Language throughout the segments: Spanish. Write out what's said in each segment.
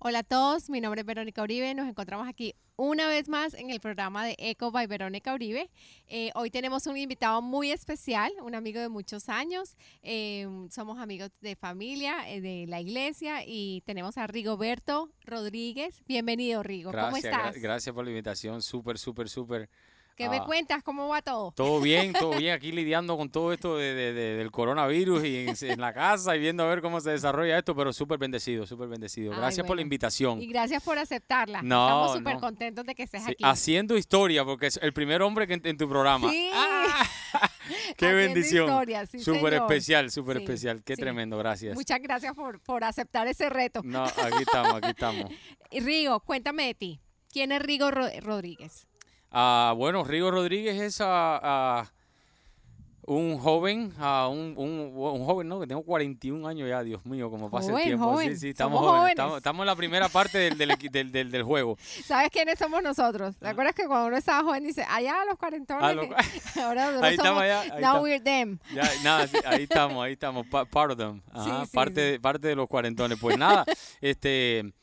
Hola a todos, mi nombre es Verónica Uribe, nos encontramos aquí una vez más en el programa de Eco by Verónica Uribe. Eh, hoy tenemos un invitado muy especial, un amigo de muchos años, eh, somos amigos de familia, eh, de la iglesia y tenemos a Rigoberto Rodríguez. Bienvenido Rigo, ¿cómo estás? gracias por la invitación, súper, súper, súper ¿Qué me ah. cuentas? ¿Cómo va todo? Todo bien, todo bien. Aquí lidiando con todo esto de, del coronavirus y en, la casa y viendo a ver cómo se desarrolla esto, pero súper bendecido, súper bendecido. Gracias por la invitación. Y gracias por aceptarla. Estamos súper contentos de que estés aquí. Haciendo historia, porque es el primer hombre que en, tu programa. Sí. ¡Ah! ¡Qué bendición! súper especial, súper especial. Qué tremendo, gracias. Muchas gracias por, por aceptar ese reto. No, aquí estamos, aquí estamos. Rigo, cuéntame de ti. ¿Quién es Rigo Rodríguez? Ah, bueno, Rigo Rodríguez es uh, un joven, un, un, joven, ¿no? Que tengo 41 años ya, Dios mío, como pasa el tiempo. Sí, sí, estamos jóvenes. Estamos, en la primera parte del, del, del, del, juego. ¿Sabes quiénes somos nosotros? ¿Te ah. acuerdas que cuando uno estaba joven dice, allá los cuarentones? ahora ahí estamos allá. Ahí now we're them. Ya, nada, ahí estamos, ahí estamos, part of them. Ajá, parte, parte de los cuarentones. Pues nada, este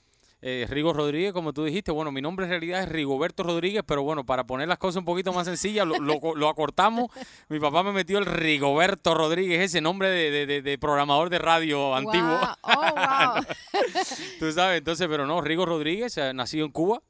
eh, Rigo Rodríguez, como tú dijiste. Bueno, mi nombre en realidad es Rigoberto Rodríguez, pero bueno, para poner las cosas un poquito más sencillas, lo, acortamos. Mi papá me metió el Rigoberto Rodríguez, ese nombre de, programador de radio antiguo. Oh, tú sabes, entonces, pero no, Rigo Rodríguez, eh, nacido en Cuba.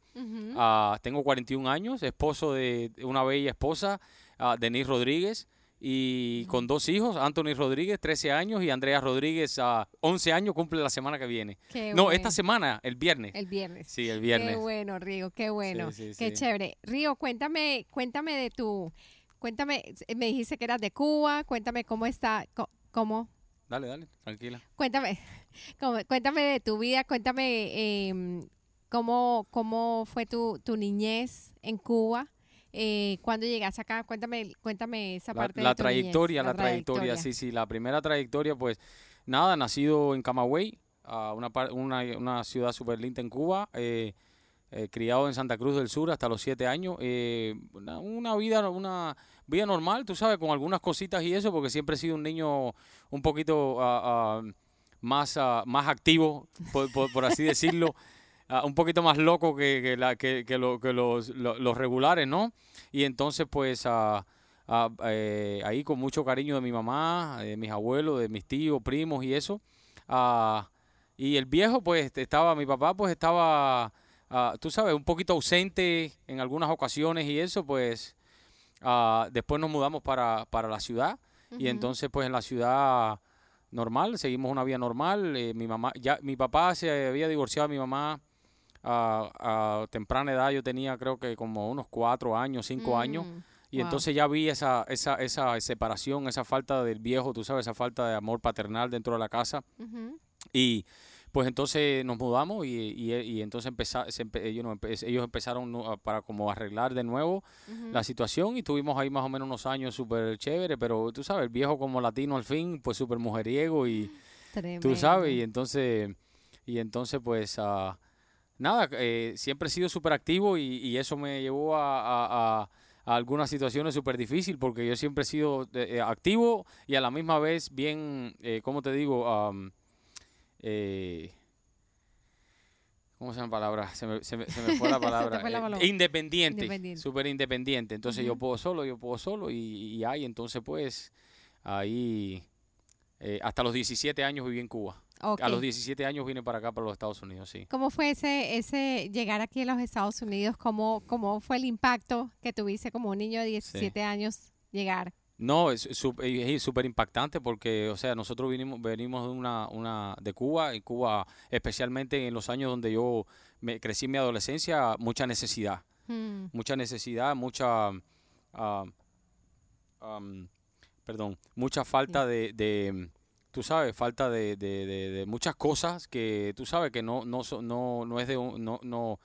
Ah, tengo 41 años, esposo de una bella esposa, uh, Denise Rodríguez y con dos hijos, Anthony Rodríguez, 13 años, y Andrea Rodríguez, a 11 años, cumple la semana que viene. no, esta semana, el viernes. El viernes. Sí, el viernes. Qué bueno, Río, qué bueno. qué chévere. Río, cuéntame, cuéntame de tu, cuéntame, me dijiste que eras de Cuba, cuéntame cómo está, cómo. Dale, dale, tranquila. Cuéntame, cuéntame de tu vida, cuéntame em, cómo, cómo fue tu, tu niñez en Cuba eh, ¿Cuándo llegaste acá? Cuéntame, cuéntame esa parte la, de trayectoria, la, trayectoria, sí, sí. La primera trayectoria, pues nada, nacido en Camagüey, una, una, una ciudad súper linda en Cuba. Eh, eh, criado en Santa Cruz del Sur hasta los siete años. Eh, una, vida, una vida normal, tú sabes, con algunas cositas y eso, porque siempre he sido un niño un poquito ah, más, ah, más activo, por, por así decirlo. Ah, un poquito más loco que, la, que, que, lo, que los, los, regulares, ¿no? Y entonces, pues, uh, eh, ahí con mucho cariño de mi mamá, de mis abuelos, de mis tíos, primos y eso. y el viejo, pues, estaba, mi papá, pues, estaba, tú sabes, un poquito ausente en algunas ocasiones y eso, pues, después nos mudamos para, para la ciudad. Y entonces, pues, en la ciudad normal, seguimos una vida normal. Eh, mi mamá, ya, mi papá se había divorciado de mi mamá a, temprana edad, yo tenía creo que como unos cuatro años, cinco mm, años. Y entonces ya vi esa, esa, esa separación, esa falta del viejo, tú sabes, esa falta de amor paternal dentro de la casa. Y pues entonces nos mudamos y, y, entonces empezar, ellos, empezaron para como arreglar de nuevo la situación y tuvimos ahí más o menos unos años súper chévere, pero tú sabes, el viejo como latino al fin, pues súper mujeriego y tú sabes, y entonces, y entonces pues... Uh, nada, eh, siempre he sido súper activo y, eso me llevó a, algunas situaciones súper difíciles porque yo siempre he sido eh, activo y a la misma vez bien, eh, ¿cómo te digo? ¿Cómo se llama la palabra? Se me, se me, fue la palabra. independiente, súper independiente. Entonces yo puedo solo, yo puedo solo y, y ahí, entonces pues ahí, hasta los 17 años viví en Cuba. A los 17 años vine para acá, para los Estados Unidos, sí. ¿Cómo fue ese, ese llegar aquí a los Estados Unidos? ¿Cómo, cómo fue el impacto que tuviste como un niño de 17 años llegar? No, es súper impactante porque, o sea, nosotros vinimos, venimos de una, una de Cuba, y Cuba, especialmente en los años donde yo me, crecí en mi adolescencia, mucha necesidad, hmm. mucha necesidad, mucha, ah, perdón, mucha falta de tú sabes, falta de, de, de, muchas cosas que tú sabes que no, no, no, no es de no, no,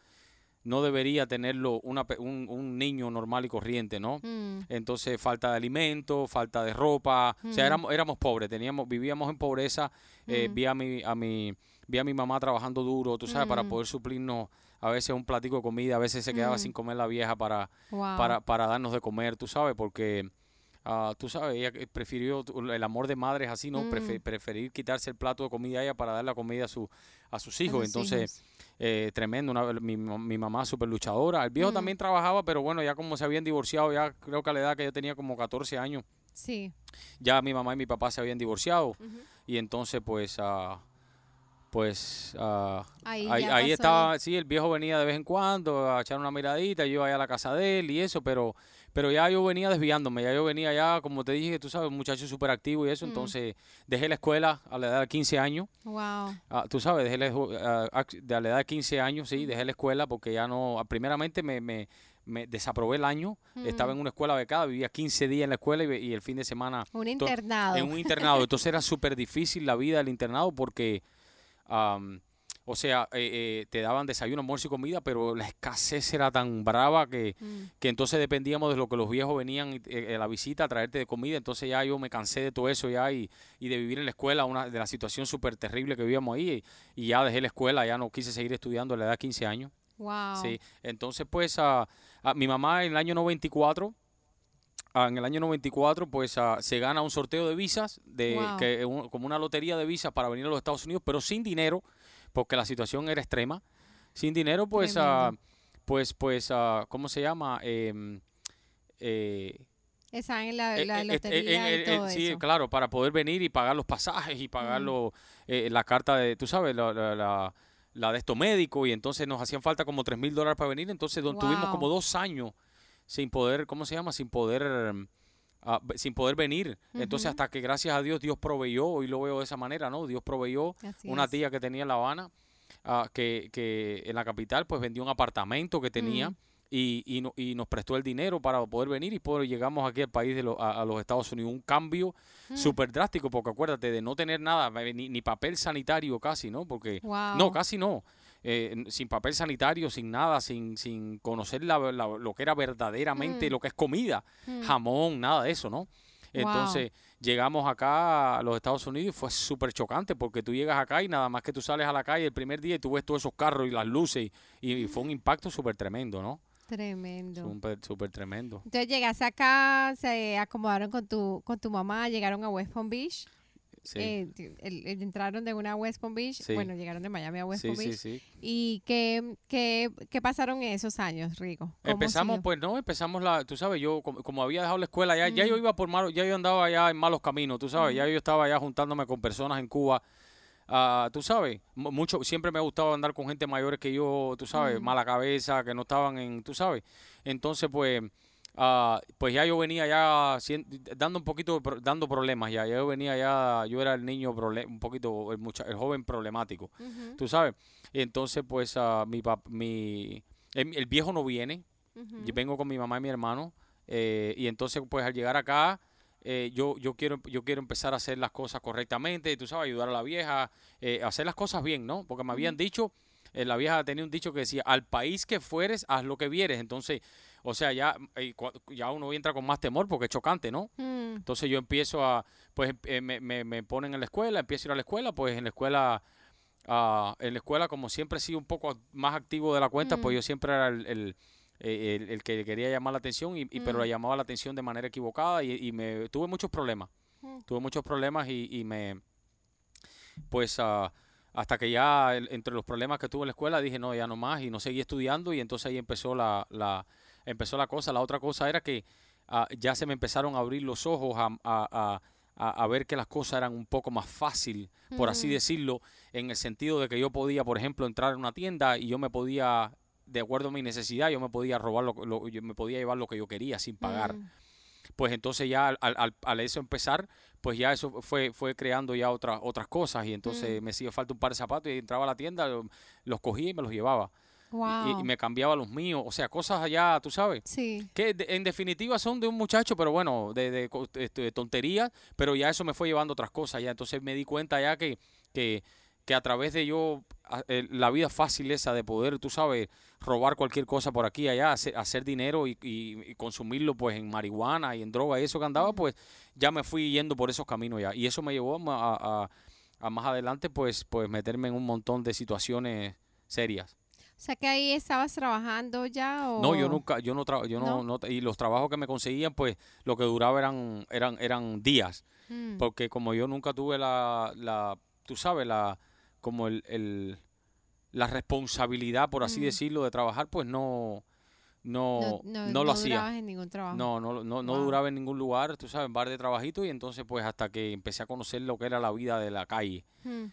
no debería tenerlo una, un, un, niño normal y corriente, ¿no? Mm. Entonces, falta de alimento, falta de ropa, o sea, mm. éramos, éramos pobres, teníamos, vivíamos en pobreza, eh, mm. vi, a mi, a, mi, vi a mi mamá trabajando duro, tú sabes, para poder suplirnos a veces un platico de comida, a veces se quedaba sin comer la vieja para, para, para darnos de comer, tú sabes, porque Ah, tú sabes, ella prefirió el amor de madre es así, ¿no? Mm. preferir quitarse el plato de comida a ella para dar la comida a, su, a sus hijos. Entonces, Eh, tremendo. Una, mi, mi mamá súper luchadora. El viejo mm. también trabajaba, pero bueno, ya como se habían divorciado, ya creo que a la edad que yo tenía como 14 años. Sí. Ya mi mamá y mi papá se habían divorciado. Y entonces, pues... Uh, pues uh, ahí, ahí, estaba, sí, el viejo venía de vez en cuando a echar una miradita, yo iba a la casa de él y eso, pero pero ya yo venía desviándome, ya yo venía ya, como te dije, tú sabes, un muchacho súper activo y eso, mm. entonces dejé la escuela a la edad de 15 años. Wow. Ah, tú sabes, dejé la, a la edad de 15 años, sí, dejé la escuela porque ya no, primeramente me, me, me desaprobé el año, estaba en una escuela becada, vivía 15 días en la escuela y, el fin de semana... Un internado. En un internado, entonces era súper difícil la vida del internado porque... O sea, eh, eh, te daban desayuno, almuerzo y comida, pero la escasez era tan brava que, mm. que entonces dependíamos de lo que los viejos venían eh, a la visita a traerte de comida. Entonces ya yo me cansé de todo eso ya y, y de vivir en la escuela, una, de la situación súper terrible que vivíamos ahí. Y, ya dejé la escuela, ya no quise seguir estudiando a la edad de 15 años. Wow. Sí, entonces pues a, mi mamá en el año 94 en el año 94 pues se gana un sorteo de visas de que como una lotería de visas para venir a los Estados Unidos pero sin dinero porque la situación era extrema. Sin dinero, pues, uh, pues, pues, uh, ¿cómo se llama? Eh, eh, Esa en la, la lotería y todo Sí, claro, para poder venir y pagar los pasajes y pagar la carta de, tú sabes, la, la, la, de esto médico y entonces nos hacían falta como tres mil dólares para venir, entonces tuvimos como dos años sin poder, ¿cómo se llama? Sin poder... Uh, sin poder venir. Entonces, hasta que gracias a Dios, Dios proveyó, y lo veo de esa manera, ¿no? Dios proveyó una tía que tenía en La Habana, uh, que, que, en la capital, pues vendió un apartamento que tenía. Y, y, no, y, nos prestó el dinero para poder venir y poder llegamos aquí al país de a, los Estados Unidos. Un cambio súper drástico, porque acuérdate de no tener nada, ni, ni papel sanitario casi, ¿no? Porque no, casi no. Eh, sin papel sanitario, sin nada, sin, sin conocer la, lo que era verdaderamente mm. lo que es comida, mm. jamón, nada de eso, ¿no? Entonces llegamos acá a los Estados Unidos y fue súper chocante porque tú llegas acá y nada más que tú sales a la calle el primer día y tú ves todos esos carros y las luces y, fue un impacto súper tremendo, ¿no? Tremendo. Súper, súper tremendo. Entonces llegaste acá, se acomodaron con tu, con tu mamá, llegaron a West Palm Beach. Eh, entraron de una West Palm Beach, bueno, llegaron de Miami a West Palm Beach. ¿Y qué, qué, qué, pasaron en esos años, Rico? Empezamos, pues no, empezamos la, tú sabes, yo como, había dejado la escuela, ya, ya yo iba por malos, ya yo andaba ya en malos caminos, tú sabes, ya yo estaba ya juntándome con personas en Cuba. Uh, tú sabes, mucho, siempre me ha gustado andar con gente mayores que yo, tú sabes, mala cabeza, que no estaban en, tú sabes. Entonces, pues, Ah, pues ya yo venía ya dando un poquito, dando problemas ya. Yo venía ya, yo era el niño un poquito, el, el joven problemático, tú sabes. Y entonces pues uh, mi, mi el, viejo no viene, yo vengo con mi mamá y mi hermano. Eh, y entonces pues al llegar acá, eh, yo, yo, quiero, yo quiero empezar a hacer las cosas correctamente, tú sabes, ayudar a la vieja, eh, hacer las cosas bien, ¿no? Porque me habían dicho, la vieja tenía un dicho que decía, al país que fueres, haz lo que vieres. Entonces, o sea, ya, eh, ya uno entra con más temor porque es chocante, ¿no? Mm. Entonces yo empiezo a, pues eh, me, me, ponen en la escuela, empiezo a ir a la escuela, pues en la escuela, uh, en la escuela como siempre he sido un poco más activo de la cuenta, pues mm. yo siempre era el, el, que quería llamar la atención, y, pero la mm. llamaba la atención de manera equivocada y, me tuve muchos problemas. Tuve muchos problemas y, y me, pues... Uh, hasta que ya entre los problemas que tuve en la escuela dije no, ya no más y no seguí estudiando y entonces ahí empezó la, la, empezó la cosa. La otra cosa era que ah, ya se me empezaron a abrir los ojos a, a, a, ver que las cosas eran un poco más fácil, por así decirlo, en el sentido de que yo podía, por ejemplo, entrar en una tienda y yo me podía, de acuerdo a mi necesidad, yo me podía robar, lo, yo me podía llevar lo que yo quería sin pagar. Mm. Pues entonces ya al, al, al, eso empezar, pues ya eso fue, fue creando ya otras otras cosas y entonces mm. me hacía falta un par de zapatos y entraba a la tienda, los cogía y me los llevaba. Y, me cambiaba los míos, o sea, cosas allá, tú sabes. Sí. Que en definitiva son de un muchacho, pero bueno, de, de, este, de, tonterías, pero ya eso me fue llevando otras cosas, ya. Entonces me di cuenta ya que, que, que a través de yo, la vida fácil esa de poder, tú sabes, robar cualquier cosa por aquí allá, hacer, dinero y, y, consumirlo pues en marihuana y en droga y eso que andaba, pues ya me fui yendo por esos caminos ya. Y eso me llevó a, a, a más adelante pues, pues meterme en un montón de situaciones serias. O sea que ahí estabas trabajando ya o No, yo nunca, yo no, tra yo no, ¿No? y los trabajos que me conseguían, pues lo que duraba eran, eran, eran días, mm. porque como yo nunca tuve la, la tú sabes, la, como el, el la responsabilidad, por así mm. decirlo, de trabajar, pues no, no, no, no, lo hacía. en ningún trabajo. No, no, no, no duraba en ningún lugar, tú sabes, en bar de trabajito, y entonces pues hasta que empecé a conocer lo que era la vida de la calle. Mm.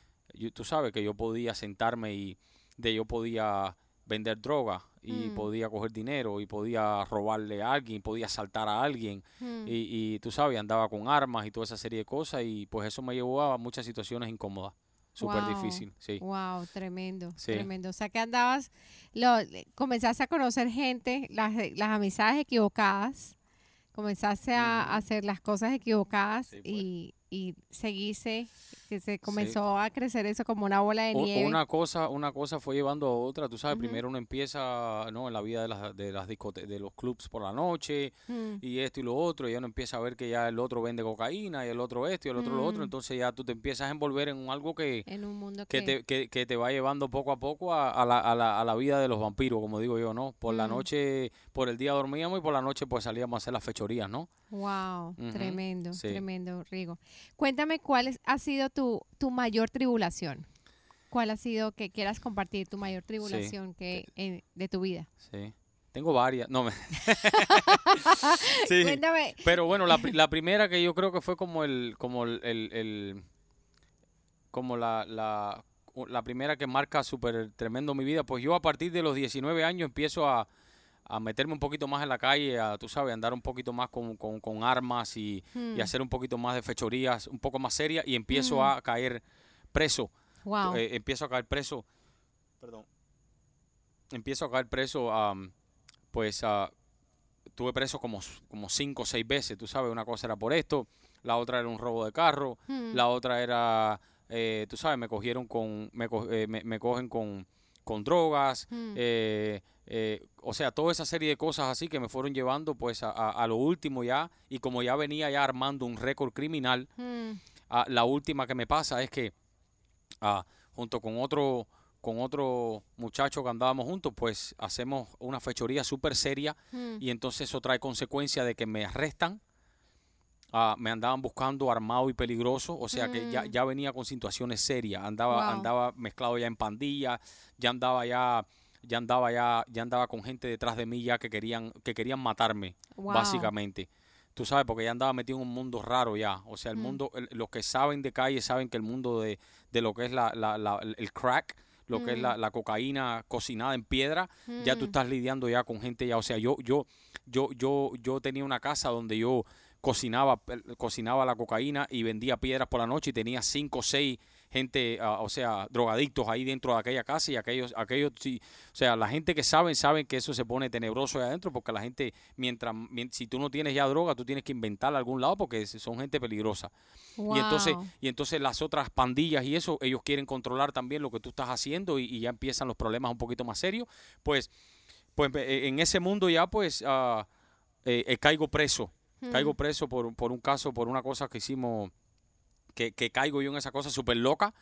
tú sabes que yo podía sentarme y de yo podía vender droga y mm. podía coger dinero y podía robarle a alguien, podía asaltar a alguien mm. y, y, tú sabes, andaba con armas y toda esa serie de cosas y pues eso me llevó a muchas situaciones incómodas. Súper difícil, sí. Wow, tremendo, tremendo. O sea que andabas, lo, comenzaste a conocer gente, las, las amistades equivocadas, comenzaste a hacer las cosas equivocadas pues. y, y seguiste que se comenzó a crecer eso como una bola de nieve. Una cosa, una cosa fue llevando a otra, tú sabes, primero uno empieza, ¿no? En la vida de las, de las de los clubs por la noche mm. y esto y lo otro, y ya uno empieza a ver que ya el otro vende cocaína y el otro esto y el otro lo otro, mm. entonces ya tú te empiezas a envolver en algo que, en un mundo que, te, que, te va llevando poco a poco a, la, a, la, a la vida de los vampiros, como digo yo, ¿no? Por la mm. noche, por el día dormíamos y por la noche pues salíamos a hacer las fechorías, ¿no? Wow, tremendo, tremendo, Rigo. Cuéntame cuál ha sido tu, tu mayor tribulación. ¿Cuál ha sido que quieras compartir tu mayor tribulación que de tu vida? Sí. Tengo varias. No me. sí. Cuéntame. Pero bueno, la, la, primera que yo creo que fue como el, como el, el, como la, la, la primera que marca súper tremendo mi vida. Pues yo a partir de los 19 años empiezo a, a meterme un poquito más en la calle, a, tú sabes, andar un poquito más con, con, armas y, hmm. hacer un poquito más de fechorías, un poco más serias, y empiezo hmm. a caer preso. Eh, empiezo a caer preso. Perdón. Empiezo a caer preso, pues tuve preso como, como cinco o seis veces, tú sabes, una cosa era por esto, la otra era un robo de carro, hmm. la otra era, eh, tú sabes, me cogieron con, me, eh, me, cogen con, con drogas, eh, eh, o sea, toda esa serie de cosas así que me fueron llevando pues a, lo último ya y como ya venía ya armando un récord criminal, hmm. la última que me pasa es que junto con otro con otro muchacho que andábamos juntos, pues hacemos una fechoría súper seria hmm. y entonces eso trae consecuencia de que me arrestan, me andaban buscando armado y peligroso, o sea que ya, hmm. ya venía con situaciones serias, andaba, andaba mezclado ya en pandillas, ya andaba ya ya andaba ya, ya andaba con gente detrás de mí ya que querían, que querían matarme, básicamente. Tú sabes, porque ya andaba metido en un mundo raro ya. O sea, el mm. mundo, los que saben de calle saben que el mundo de, de lo que es la, la, la, el crack, lo que es la, mm. la, cocaína cocinada en piedra, ya tú mm. estás lidiando ya con gente ya. O sea, yo, yo, yo, yo, yo tenía una casa donde yo cocinaba, cocinaba la cocaína y vendía piedras por la noche y tenía cinco o seis gente, ah, o sea, drogadictos ahí dentro de aquella casa y aquellos, aquellos, sí, o sea, la gente que saben, saben que eso se pone tenebroso ahí adentro porque la gente, mientras, si tú no tienes ya droga, tú tienes que inventar algún lado porque son gente peligrosa. Y entonces, y entonces las otras pandillas y eso, ellos quieren controlar también lo que tú estás haciendo y, ya empiezan los problemas un poquito más serios. Pues, pues en ese mundo ya pues uh, eh, caigo preso. Caigo preso por, por un caso, por una cosa que hicimos que, caigo yo en esa cosa súper loca.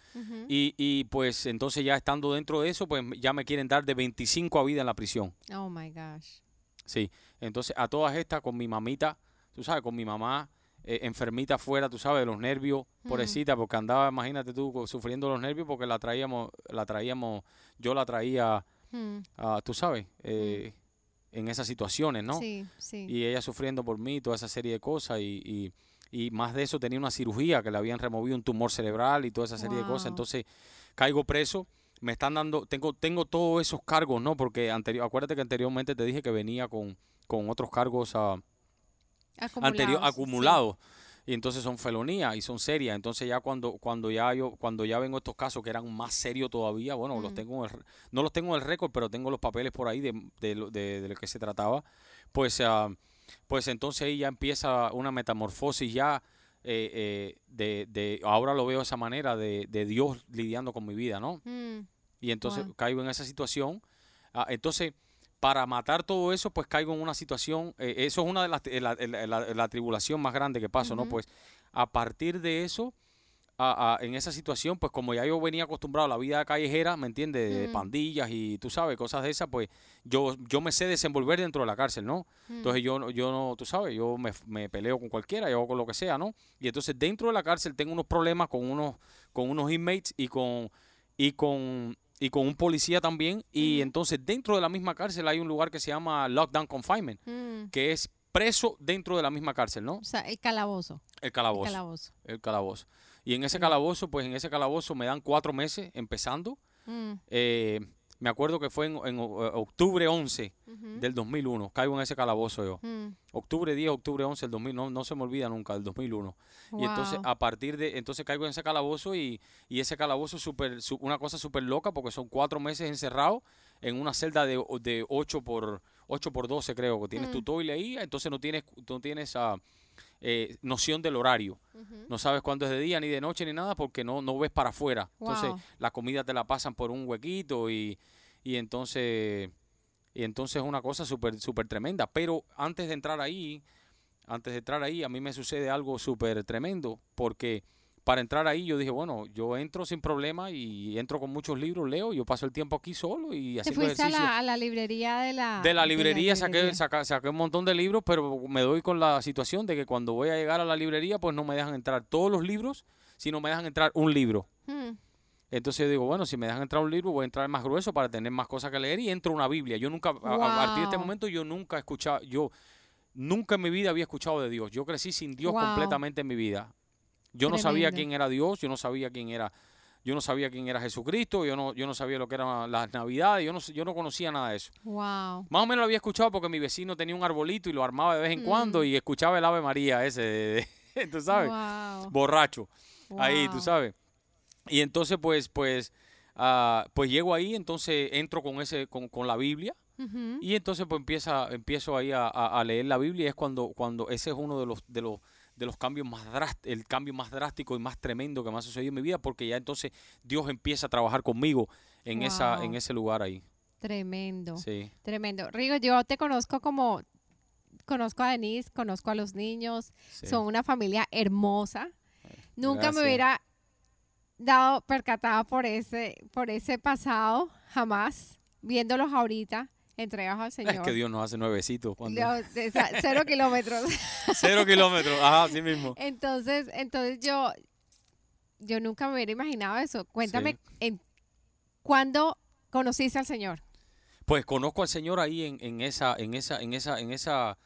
y, y, pues entonces ya estando dentro de eso, pues ya me quieren dar de 25 a vida en la prisión. Oh my gosh. Sí, entonces a todas estas con mi mamita, tú sabes, con mi mamá eh, enfermita afuera, tú sabes, de los nervios, pobrecita, porque andaba, imagínate tú, sufriendo los nervios porque la traíamos, la traíamos, yo la traía, tú sabes, eh, en esas situaciones, ¿no? Sí, sí. Y ella sufriendo por mí, toda esa serie de cosas y y más de eso tenía una cirugía que le habían removido un tumor cerebral y toda esa serie de cosas. Entonces caigo preso, me están dando, tengo, tengo todos esos cargos, ¿no? Porque anterior, acuérdate que anteriormente te dije que venía con, con otros cargos uh, anterior, acumulados. Y entonces son felonías y son serias. Entonces ya cuando, cuando ya yo, cuando ya vengo estos casos que eran más serios todavía, bueno, los tengo no los tengo en el récord, pero tengo los papeles por ahí de, de, de, lo que se trataba. Pues uh, pues entonces ahí ya empieza una metamorfosis ya eh, eh, de, de, ahora lo veo de esa manera, de, de Dios lidiando con mi vida, ¿no? Mm. Y entonces caigo en esa situación. Ah, entonces, para matar todo eso, pues caigo en una situación, eh, eso es una de las, la, la, tribulación más grande que paso, ¿no? Pues a partir de eso, en esa situación, pues como ya yo venía acostumbrado a la vida callejera, ¿me entiendes? De pandillas y tú sabes, cosas de esas, pues yo, yo me sé desenvolver dentro de la cárcel, ¿no? Entonces yo, yo no, tú sabes, yo me, me, peleo con cualquiera, yo hago con lo que sea, ¿no? Y entonces dentro de la cárcel tengo unos problemas con unos, con unos inmates y con, y con, y con un policía también. Y entonces dentro de la misma cárcel hay un lugar que se llama Lockdown Confinement, mm. que es preso dentro de la misma cárcel, ¿no? O sea, el calabozo. El calabozo. El calabozo. El calabozo. Y en ese calabozo, pues en ese calabozo me dan cuatro meses empezando. Mm. Eh, me acuerdo que fue en, octubre 11 del 2001. Caigo en ese calabozo yo. Mm. Octubre 10, octubre 11 del 2000. No, no se me olvida nunca, del 2001. Y entonces, a partir de... Entonces caigo en ese calabozo y, y ese calabozo es super, una cosa súper loca porque son cuatro meses encerrado en una celda de, de 8 por 8 por 12 creo que tienes tu mm. toile ahí, entonces no tienes no tienes uh, eh, noción del horario. No sabes cuándo es de día, ni de noche, ni nada, porque no, no ves para afuera. Entonces, la comida te la pasan por un huequito y, y entonces y entonces es una cosa súper súper tremenda. Pero antes de entrar ahí, antes de entrar ahí, a mí me sucede algo súper tremendo, porque para entrar ahí yo dije, bueno, yo entro sin problema y entro con muchos libros, leo, yo paso el tiempo aquí solo y así fuiste a la, a la, librería de la... De la librería, saqué, saqué, un montón de libros, pero me doy con la situación de que cuando voy a llegar a la librería, pues no me dejan entrar todos los libros, sino me dejan entrar un libro. Hmm. Entonces yo digo, bueno, si me dejan entrar un libro, voy a entrar más grueso para tener más cosas que leer y entro una Biblia. Yo nunca, a, partir de este momento, yo nunca he escuchado, yo nunca en mi vida había escuchado de Dios. Yo crecí sin Dios completamente en mi vida. Yo no sabía quién era Dios, yo no sabía quién era, yo no sabía quién era Jesucristo, yo no, yo no sabía lo que eran las navidades, yo no, yo no conocía nada de eso. Wow. Más o menos lo había escuchado porque mi vecino tenía un arbolito y lo armaba de vez en mm. cuando y escuchaba el Ave María ese, tú sabes, borracho, ahí, tú sabes. Y entonces, pues, pues, uh, pues llego ahí, entonces entro con ese, con, con la Biblia. Y entonces pues empieza, empiezo ahí a, a, leer la Biblia y es cuando, cuando ese es uno de los, de los, de los cambios más drásticos, el cambio más drástico y más tremendo que me ha sucedido en mi vida, porque ya entonces Dios empieza a trabajar conmigo en, esa, en ese lugar ahí. Tremendo. Sí. Tremendo. Rigo, yo te conozco como, conozco a Denise, conozco a los niños, son una familia hermosa. Nunca me hubiera dado percatada por ese, por ese pasado, jamás, viéndolos ahorita entregas al Señor. Es que Dios nos hace nuevecitos. Cuando... cero kilómetros. cero kilómetros, ajá, así mismo. Entonces, entonces yo, yo nunca me hubiera imaginado eso. Cuéntame, en, ¿cuándo conociste al Señor? Pues conozco al Señor ahí en, en esa, en esa, en esa, en esa,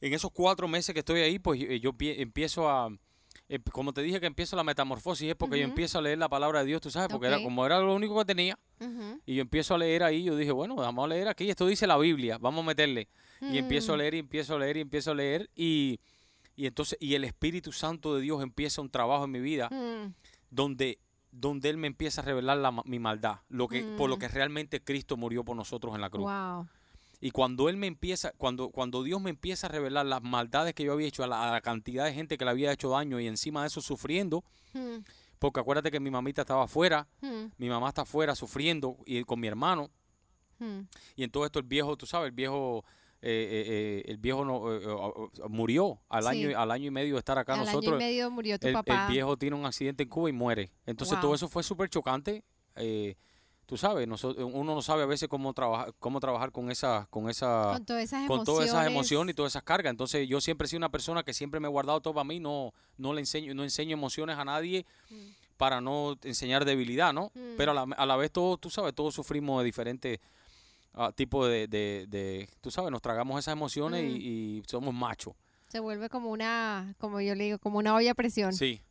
en esos cuatro meses que estoy ahí, pues eh, yo empiezo a eh, como te dije que empiezo la metamorfosis es porque yo empiezo a leer la palabra de Dios, tú sabes, porque era como era lo único que tenía y yo empiezo a leer ahí, yo dije, bueno, vamos a leer aquí, esto dice la Biblia, vamos a meterle. Y empiezo a mm. leer y empiezo a leer y empiezo a leer y, y entonces y el Espíritu Santo de Dios empieza un trabajo en mi vida mm. donde donde él me empieza a revelar la, mi maldad, lo que por lo mm. que realmente Cristo murió por nosotros en la cruz. Y cuando él me empieza, cuando, cuando Dios me empieza a revelar las maldades que yo había hecho, a la, cantidad de gente que le había hecho daño y encima de eso sufriendo, hmm. Porque acuérdate que mi mamita estaba afuera, hmm. mi mamá está afuera sufriendo y con mi hermano. Hmm. Y en todo esto el viejo, tú sabes, el viejo eh, eh, eh, el viejo no, murió al año al año y medio de estar acá al nosotros. Año y medio murió tu el, papá. El viejo tiene un accidente en Cuba y muere. Entonces todo eso fue súper chocante. Eh, tú sabes, uno no sabe a veces cómo trabajar, cómo trabajar con esa, con esa, con todas esas, con todas esas emociones y todas esas cargas. Entonces yo siempre he sido una persona que siempre me he guardado todo para mí, no, no le enseño, no enseño emociones a nadie mm. para no enseñar debilidad, ¿no? Mm. Pero a la, a la, vez todos, tú sabes, todos sufrimos de diferentes uh, tipos de, de, tú sabes, nos tragamos esas emociones y, mm. somos machos. Se vuelve como una, como yo le digo, como una olla de presión. Sí.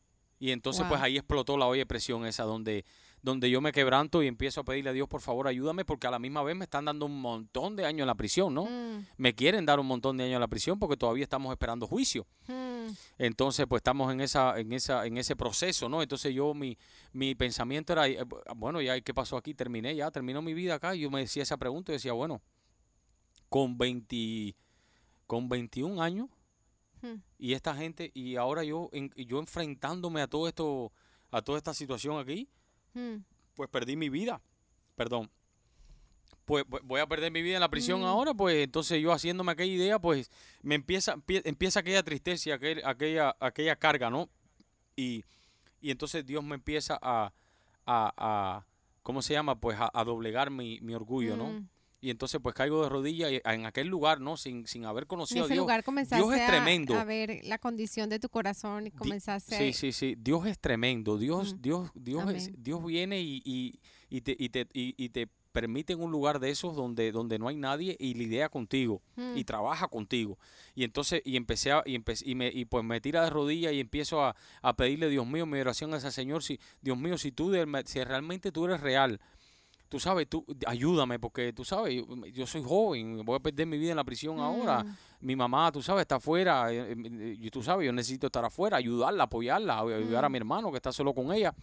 Y entonces pues ahí explotó la olla de presión esa donde donde yo me quebranto y empiezo a pedirle a Dios, por favor, ayúdame, porque a la misma vez me están dando un montón de años en la prisión, ¿no? Mm. Me quieren dar un montón de años en la prisión porque todavía estamos esperando juicio. Mm. Entonces, pues estamos en esa, en esa, en ese proceso, ¿no? Entonces yo mi, mi pensamiento era, eh, bueno, ya qué pasó aquí, terminé ya, terminó mi vida acá. Y yo me decía esa pregunta y decía, bueno, con 20, con 21 años hmm. y esta gente, y ahora yo, yo enfrentándome a todo esto, a toda esta situación aquí, Hmm. Pues perdí mi vida. Perdón. Pues, voy a perder mi vida en la prisión hmm. ahora, pues entonces yo haciéndome aquella idea, pues me empieza, empieza aquella tristeza, aquella, aquella, aquella carga, ¿no? Y, y entonces Dios me empieza a, a, a ¿cómo se llama? Pues a, doblegar mi, mi orgullo, ¿no? Y entonces pues caigo de rodillas y, en aquel lugar, ¿no? Sin, sin haber conocido a Dios. Lugar Dios es tremendo. A, ver la condición de tu corazón y comenzaste Sí, sí, sí. Dios es tremendo. Dios, mm. Dios, Dios, Dios viene y, y, y te, y, te, y, te permite en un lugar de esos donde, donde no hay nadie y lidia contigo y mm. trabaja contigo. Y entonces, y empecé a, y, empecé, y, me, y pues me tira de rodillas y empiezo a, a pedirle, Dios mío, mi oración a ese Señor, si, Dios mío, si tú, si realmente tú eres real, tú sabes, tú ayúdame porque tú sabes, yo, soy joven, voy a perder mi vida en la prisión ahora. Mm. Mi mamá, tú sabes, está afuera, eh, eh, y tú sabes, yo necesito estar afuera, ayudarla, apoyarla, ayudar a mm. mi hermano que está solo con ella.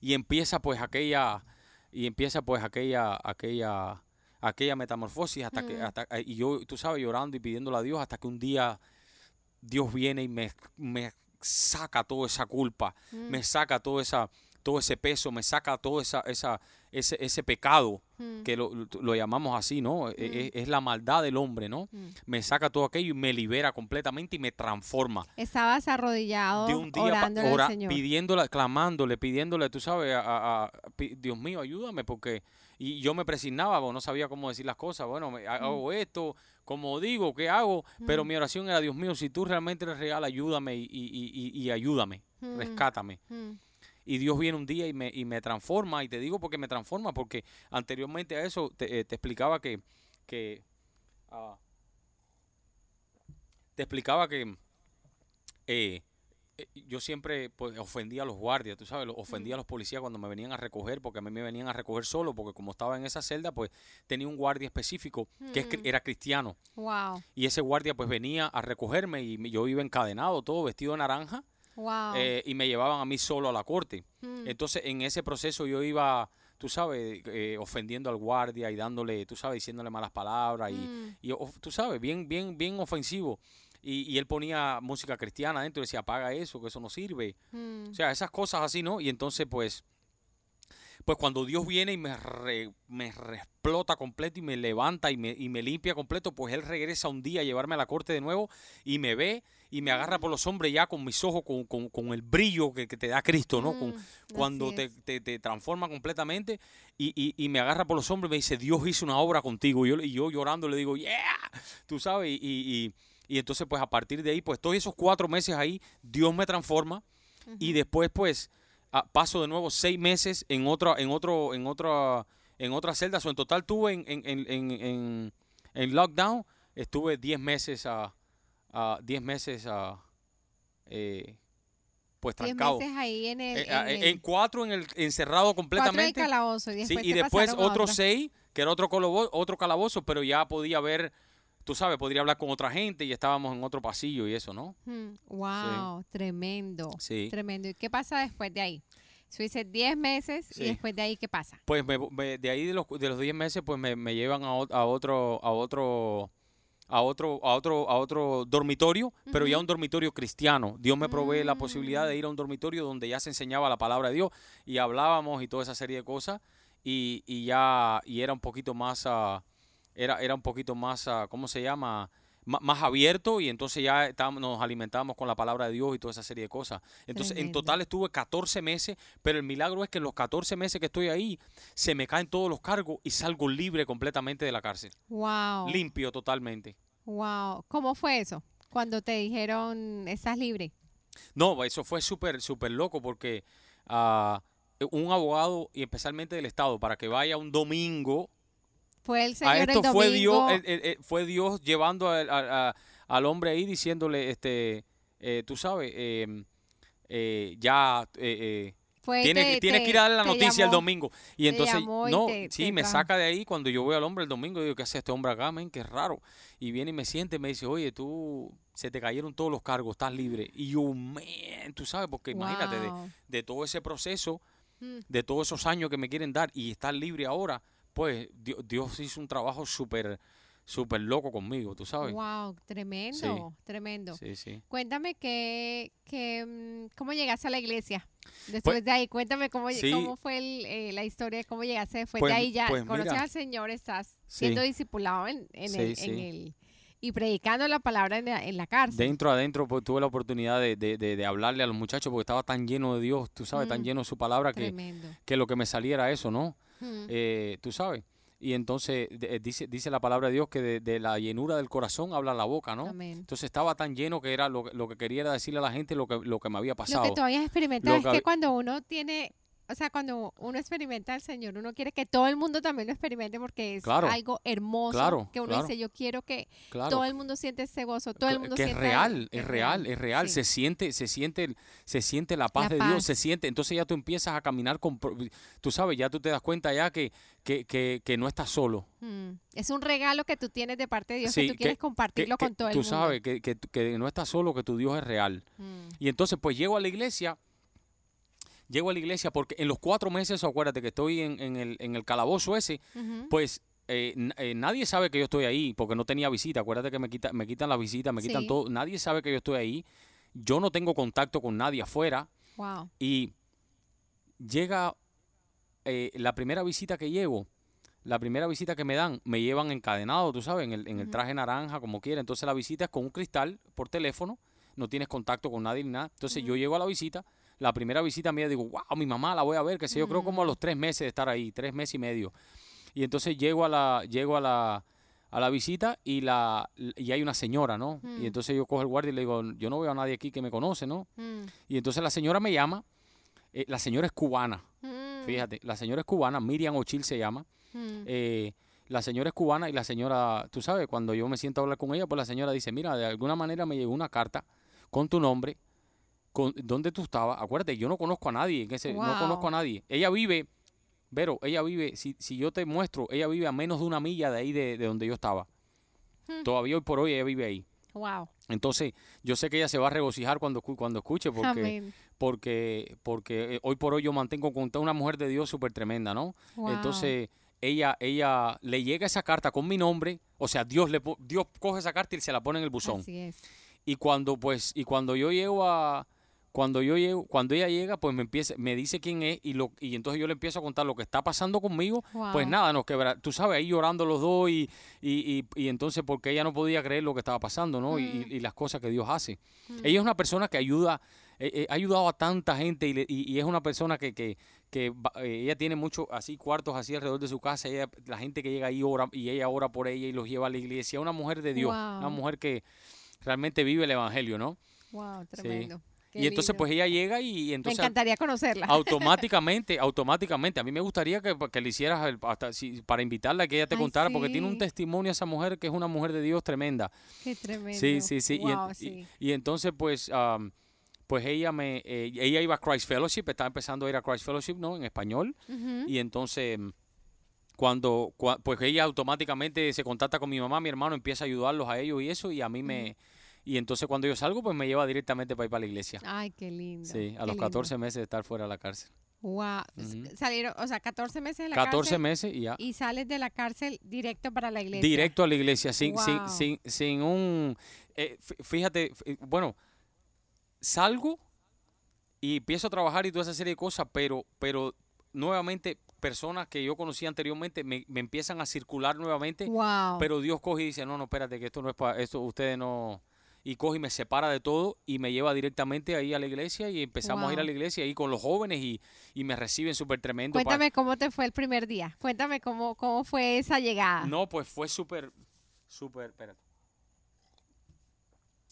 Y empieza pues aquella y empieza pues aquella aquella aquella metamorfosis hasta que mm. hasta eh, y yo tú sabes llorando y pidiéndole a Dios hasta que un día Dios viene y me, me saca toda esa culpa, me saca toda esa todo ese peso, me saca todo esa, esa, ese, ese pecado, mm. que lo, lo, llamamos así, ¿no? E, e, mm. Es, la maldad del hombre, ¿no? Mm. Me saca todo aquello y me libera completamente y me transforma. Estabas arrodillado, de un día orando al Señor. pidiéndole, clamándole, pidiéndole, tú sabes, a, Dios mío, ayúdame, porque y yo me presignaba, no sabía cómo decir las cosas, bueno, me, hago esto, como digo, ¿qué hago? Pero mi oración era, Dios mío, si tú realmente eres real, ayúdame y, y, y, y ayúdame, rescátame y Dios viene un día y me, y me transforma, y te digo porque me transforma, porque anteriormente a eso te, eh, explicaba que, que ah, te explicaba que eh, eh, yo siempre pues, ofendía a los guardias, tú sabes, ofendía a los policías cuando me venían a recoger, porque a mí me venían a recoger solo, porque como estaba en esa celda, pues tenía un guardia específico que mm. era cristiano. Wow. Y ese guardia pues venía a recogerme y yo iba encadenado, todo vestido de naranja eh, y me llevaban a mí solo a la corte. Hmm. Entonces, en ese proceso yo iba, tú sabes, eh, ofendiendo al guardia y dándole, tú sabes, diciéndole malas palabras y, hmm. y tú sabes, bien, bien, bien ofensivo. Y, y, él ponía música cristiana dentro y decía, apaga eso, que eso no sirve. Hmm. O sea, esas cosas así, ¿no? Y entonces, pues, pues cuando Dios viene y me, me explota completo y me levanta y me, y me limpia completo, pues Él regresa un día a llevarme a la corte de nuevo y me ve y me agarra por los hombres ya con mis ojos, con, con, con el brillo que, te da Cristo, ¿no? Con, mm, cuando te, te, transforma completamente y, y, y, me agarra por los hombres y me dice, Dios hizo una obra contigo. Y yo, y yo llorando le digo, yeah, tú sabes, y, y, y entonces pues a partir de ahí, pues todos esos cuatro meses ahí, Dios me transforma y después pues paso de nuevo seis meses en otra, en otro, en otra, en otra celda. O en total tuve en, en, en, en, en lockdown, estuve diez meses a 10 meses uh, eh, pues trancado. meses ahí en el, eh, ah, en, cuatro en el encerrado completamente. Cuatro en calabozo y después, sí, y después otros seis, que era otro calabozo, otro calabozo, pero ya podía ver, tú sabes, podría hablar con otra gente y estábamos en otro pasillo y eso, ¿no? Wow, hmm, tremendo. Sí. Tremendo. ¿Y qué pasa después de ahí? Tú dices 10 meses y después de ahí, ¿qué pasa? Pues de ahí de los, de los 10 meses, pues me, me llevan a, a otro, a otro a otro, a otro, a otro dormitorio, pero ya un dormitorio cristiano. Dios me provee la posibilidad de ir a un dormitorio donde ya se enseñaba la palabra de Dios y hablábamos y toda esa serie de cosas y, y ya y era un poquito más, uh, era, era un poquito más, uh, ¿cómo se llama? más abierto y entonces ya nos alimentábamos con la palabra de Dios y toda esa serie de cosas. Entonces, en total estuve 14 meses, pero el milagro es que en los 14 meses que estoy ahí, se me caen todos los cargos y salgo libre completamente de la cárcel. Wow. Limpio totalmente. Wow. ¿Cómo fue eso? Cuando te dijeron, estás libre. No, eso fue súper, súper loco porque uh, un abogado, y especialmente del Estado, para que vaya un domingo fue el Señor a esto fue Dios, fue Dios llevando al hombre ahí diciéndole, este, eh, tú sabes, em, eh, ya eh, tienes, que ir a dar la noticia el domingo. Y entonces, no, sí, me saca de ahí cuando yo voy al hombre el domingo y digo, ¿qué hace este hombre acá, men? Qué raro. Y viene y me siente y me dice, oye, tú, se te cayeron todos los cargos, estás libre. Y yo, man, tú sabes, porque imagínate, de, de, todo ese proceso, mm. de todos esos años que me quieren dar y estar libre ahora, pues Dios, hizo un trabajo súper súper loco conmigo, tú sabes. Wow, tremendo, tremendo. Sí, sí. Cuéntame que, que, mm, cómo llegaste a la iglesia. Después pues de ahí, cuéntame cómo, cómo fue eh, la historia de cómo llegaste después de pues, ahí ya. Pues conoces al Señor, estás siendo discipulado en, en, el, en el Y predicando la palabra en la, cárcel. Dentro adentro pues, tuve la oportunidad de, de, de, hablarle a los muchachos porque estaba tan lleno de Dios, tú sabes, tan lleno de su palabra que, que, lo que me saliera eso, ¿no? Mm. Eh, tú sabes. Y entonces eh, dice, dice la palabra de Dios que de, la llenura del corazón habla la boca, ¿no? Entonces estaba tan lleno que era lo, lo, que quería era decirle a la gente lo que, lo que me había pasado. Lo que tú habías experimentado es que cuando uno tiene o sea, cuando uno experimenta al Señor, uno quiere que todo el mundo también lo experimente porque es algo hermoso. que uno dice, yo quiero que todo el mundo siente ese gozo, todo el mundo que es real, es real, es real. Se siente, se siente, se siente la paz de Dios, se siente. Entonces ya tú empiezas a caminar con, tú sabes, ya tú te das cuenta ya que, que, que, no estás solo. Mm. Es un regalo que tú tienes de parte de Dios que tú quieres compartirlo con todo el mundo. Tú sabes que, que, no estás solo, que tu Dios es real. Mm. Y entonces pues llego a la iglesia llego a la iglesia porque en los cuatro meses, acuérdate que estoy en, el, en el calabozo ese, pues eh, eh, nadie sabe que yo estoy ahí porque no tenía visita. Acuérdate que me, quita, me quitan la visita, me quitan todo. Nadie sabe que yo estoy ahí. Yo no tengo contacto con nadie afuera. Y llega eh, la primera visita que llevo, la primera visita que me dan, me llevan encadenado, tú sabes, en el, en el traje naranja, como quiera. Entonces la visita es con un cristal por teléfono, no tienes contacto con nadie ni nada. Entonces yo llego a la visita la primera visita mía digo, wow, mi mamá la voy a ver, que sé yo, creo como a los tres meses de estar ahí, tres meses y medio. Y entonces llego a la, llego a la, a la visita y la y hay una señora, ¿no? Y entonces yo cojo el guardia y le digo, yo no veo a nadie aquí que me conoce, ¿no? Y entonces la señora me llama, eh, la señora es cubana, fíjate, la señora es cubana, Miriam Ochil se llama. Eh, la señora es cubana y la señora, tú sabes, cuando yo me siento a hablar con ella, pues la señora dice, mira, de alguna manera me llegó una carta con tu nombre ¿dónde tú estabas? Acuérdate, yo no conozco a nadie, no conozco a nadie. Ella vive, Vero, ella vive, si, si yo te muestro, ella vive a menos de una milla de ahí de, donde yo estaba. Hmm. Todavía hoy por hoy ella vive ahí. Wow. Entonces, yo sé que ella se va a regocijar cuando, cuando escuche, porque, porque, porque eh, hoy por hoy yo mantengo con una mujer de Dios súper tremenda, ¿no? Entonces, ella, ella le llega esa carta con mi nombre, o sea, Dios le Dios coge esa carta y se la pone en el buzón. Así es. Y cuando, pues, y cuando yo llego a, cuando yo llego, cuando ella llega, pues me empieza, me dice quién es y lo y entonces yo le empiezo a contar lo que está pasando conmigo. Pues nada, nos quebra, tú sabes, ahí llorando los dos y, y, y, entonces porque ella no podía creer lo que estaba pasando, ¿no? Y, mm. las cosas que Dios hace. Mm. Ella es una persona que ayuda, eh, eh, ha ayudado a tanta gente y, es una persona que, que, que eh, ella tiene muchos así cuartos así alrededor de su casa. Ella, la gente que llega ahí ora y ella ora por ella y los lleva a la iglesia. Una mujer de Dios, una mujer que realmente vive el evangelio, ¿no? Wow, tremendo y entonces pues ella llega y, entonces... Me encantaría conocerla. Automáticamente, automáticamente. A mí me gustaría que, que le hicieras, hasta, para invitarla, que ella te contara, porque tiene un testimonio esa mujer que es una mujer de Dios tremenda. Qué tremendo. Sí, sí, sí. y, entonces pues... pues ella me eh, ella iba a Christ Fellowship, estaba empezando a ir a Christ Fellowship, ¿no? En español. Y entonces cuando, pues ella automáticamente se contacta con mi mamá, mi hermano empieza a ayudarlos a ellos y eso y a mí me y entonces cuando yo salgo, pues me lleva directamente para ir para la iglesia. Ay, qué lindo. Sí, a los 14 meses de estar fuera de la cárcel. Wow. Salieron, o sea, 14 meses de la 14 meses y ya. Y sales de la cárcel directo para la iglesia. Directo a la iglesia, sin, sin, sin, sin un... Eh, fíjate, bueno, salgo y empiezo a trabajar y toda esa serie de cosas, pero, pero nuevamente personas que yo conocía anteriormente me, me empiezan a circular nuevamente. Wow. Pero Dios coge y dice, no, no, espérate, que esto no es para, esto ustedes no y coge y me separa de todo y me lleva directamente ahí a la iglesia y empezamos a ir a la iglesia ahí con los jóvenes y, me reciben súper tremendo. Cuéntame cómo te fue el primer día. Cuéntame cómo, cómo fue esa llegada. No, pues fue súper, súper, espérate.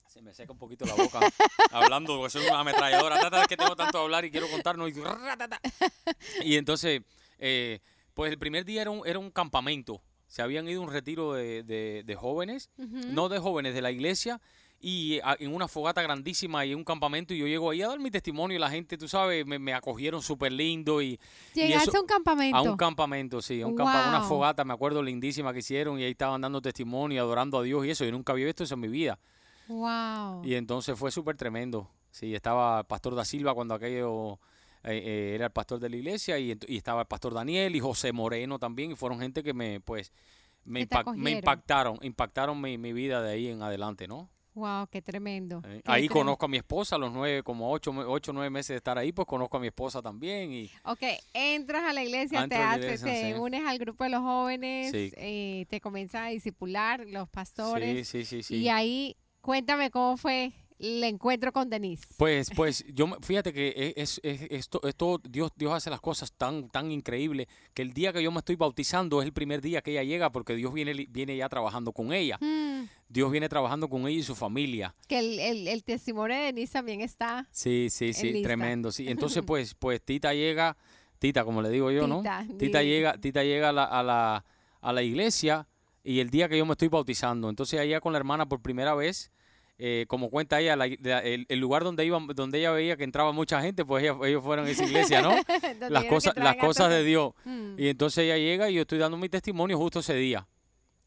Se me seca un poquito la boca hablando, porque soy una ametralladora. Tata, que tengo tanto a hablar y quiero contarnos. Y, entonces, eh, pues el primer día era un, era un campamento. Se habían ido a un retiro de, de, jóvenes, no de jóvenes, de la iglesia, y en una fogata grandísima y en un campamento y yo llego ahí a dar mi testimonio y la gente, tú sabes, me, acogieron súper lindo y... ¿Llegaste a un campamento? A un campamento, sí, a un una fogata, me acuerdo, lindísima que hicieron y ahí estaban dando testimonio, adorando a Dios y eso, yo nunca había visto eso en mi vida. Wow. Y entonces fue súper tremendo. Sí, estaba el pastor da Silva cuando aquello... Eh, eh, era el pastor de la iglesia y, y, estaba el pastor Daniel y José Moreno también y fueron gente que me pues me, me impactaron impactaron mi, mi vida de ahí en adelante no Wow, qué tremendo. Eh, ahí conozco a mi esposa, a los nueve, como ocho, ocho, nueve meses de estar ahí, pues conozco a mi esposa también. Y ok, entras a la iglesia, te, haces, te unes al grupo de los jóvenes, eh, te comienzan a discipular los pastores. Sí, sí, sí, Y ahí, cuéntame cómo fue el encuentro con Denise? Pues, pues, yo fíjate que e, es, es, esto, esto, Dios, Dios hace las cosas tan, tan increíble que el día que yo me estoy bautizando es el primer día que ella llega porque Dios viene, viene ya trabajando con ella. Mm. Dios viene trabajando con ella y su familia. Que el, el, testimonio de Denise también está. Sí, sí, sí, tremendo. Sí. Entonces, pues, pues Tita llega, Tita, como le digo yo, ¿no? Tita llega, Tita llega a la, a la, a la iglesia y el día que yo me estoy bautizando. Entonces allá con la hermana por primera vez eh, como cuenta ella, el, lugar donde iba, donde ella veía que entraba mucha gente, pues ellos fueron a esa iglesia, ¿no? las cosas, las cosas de Dios. Mm. Y entonces ella llega y yo estoy dando mi testimonio justo ese día.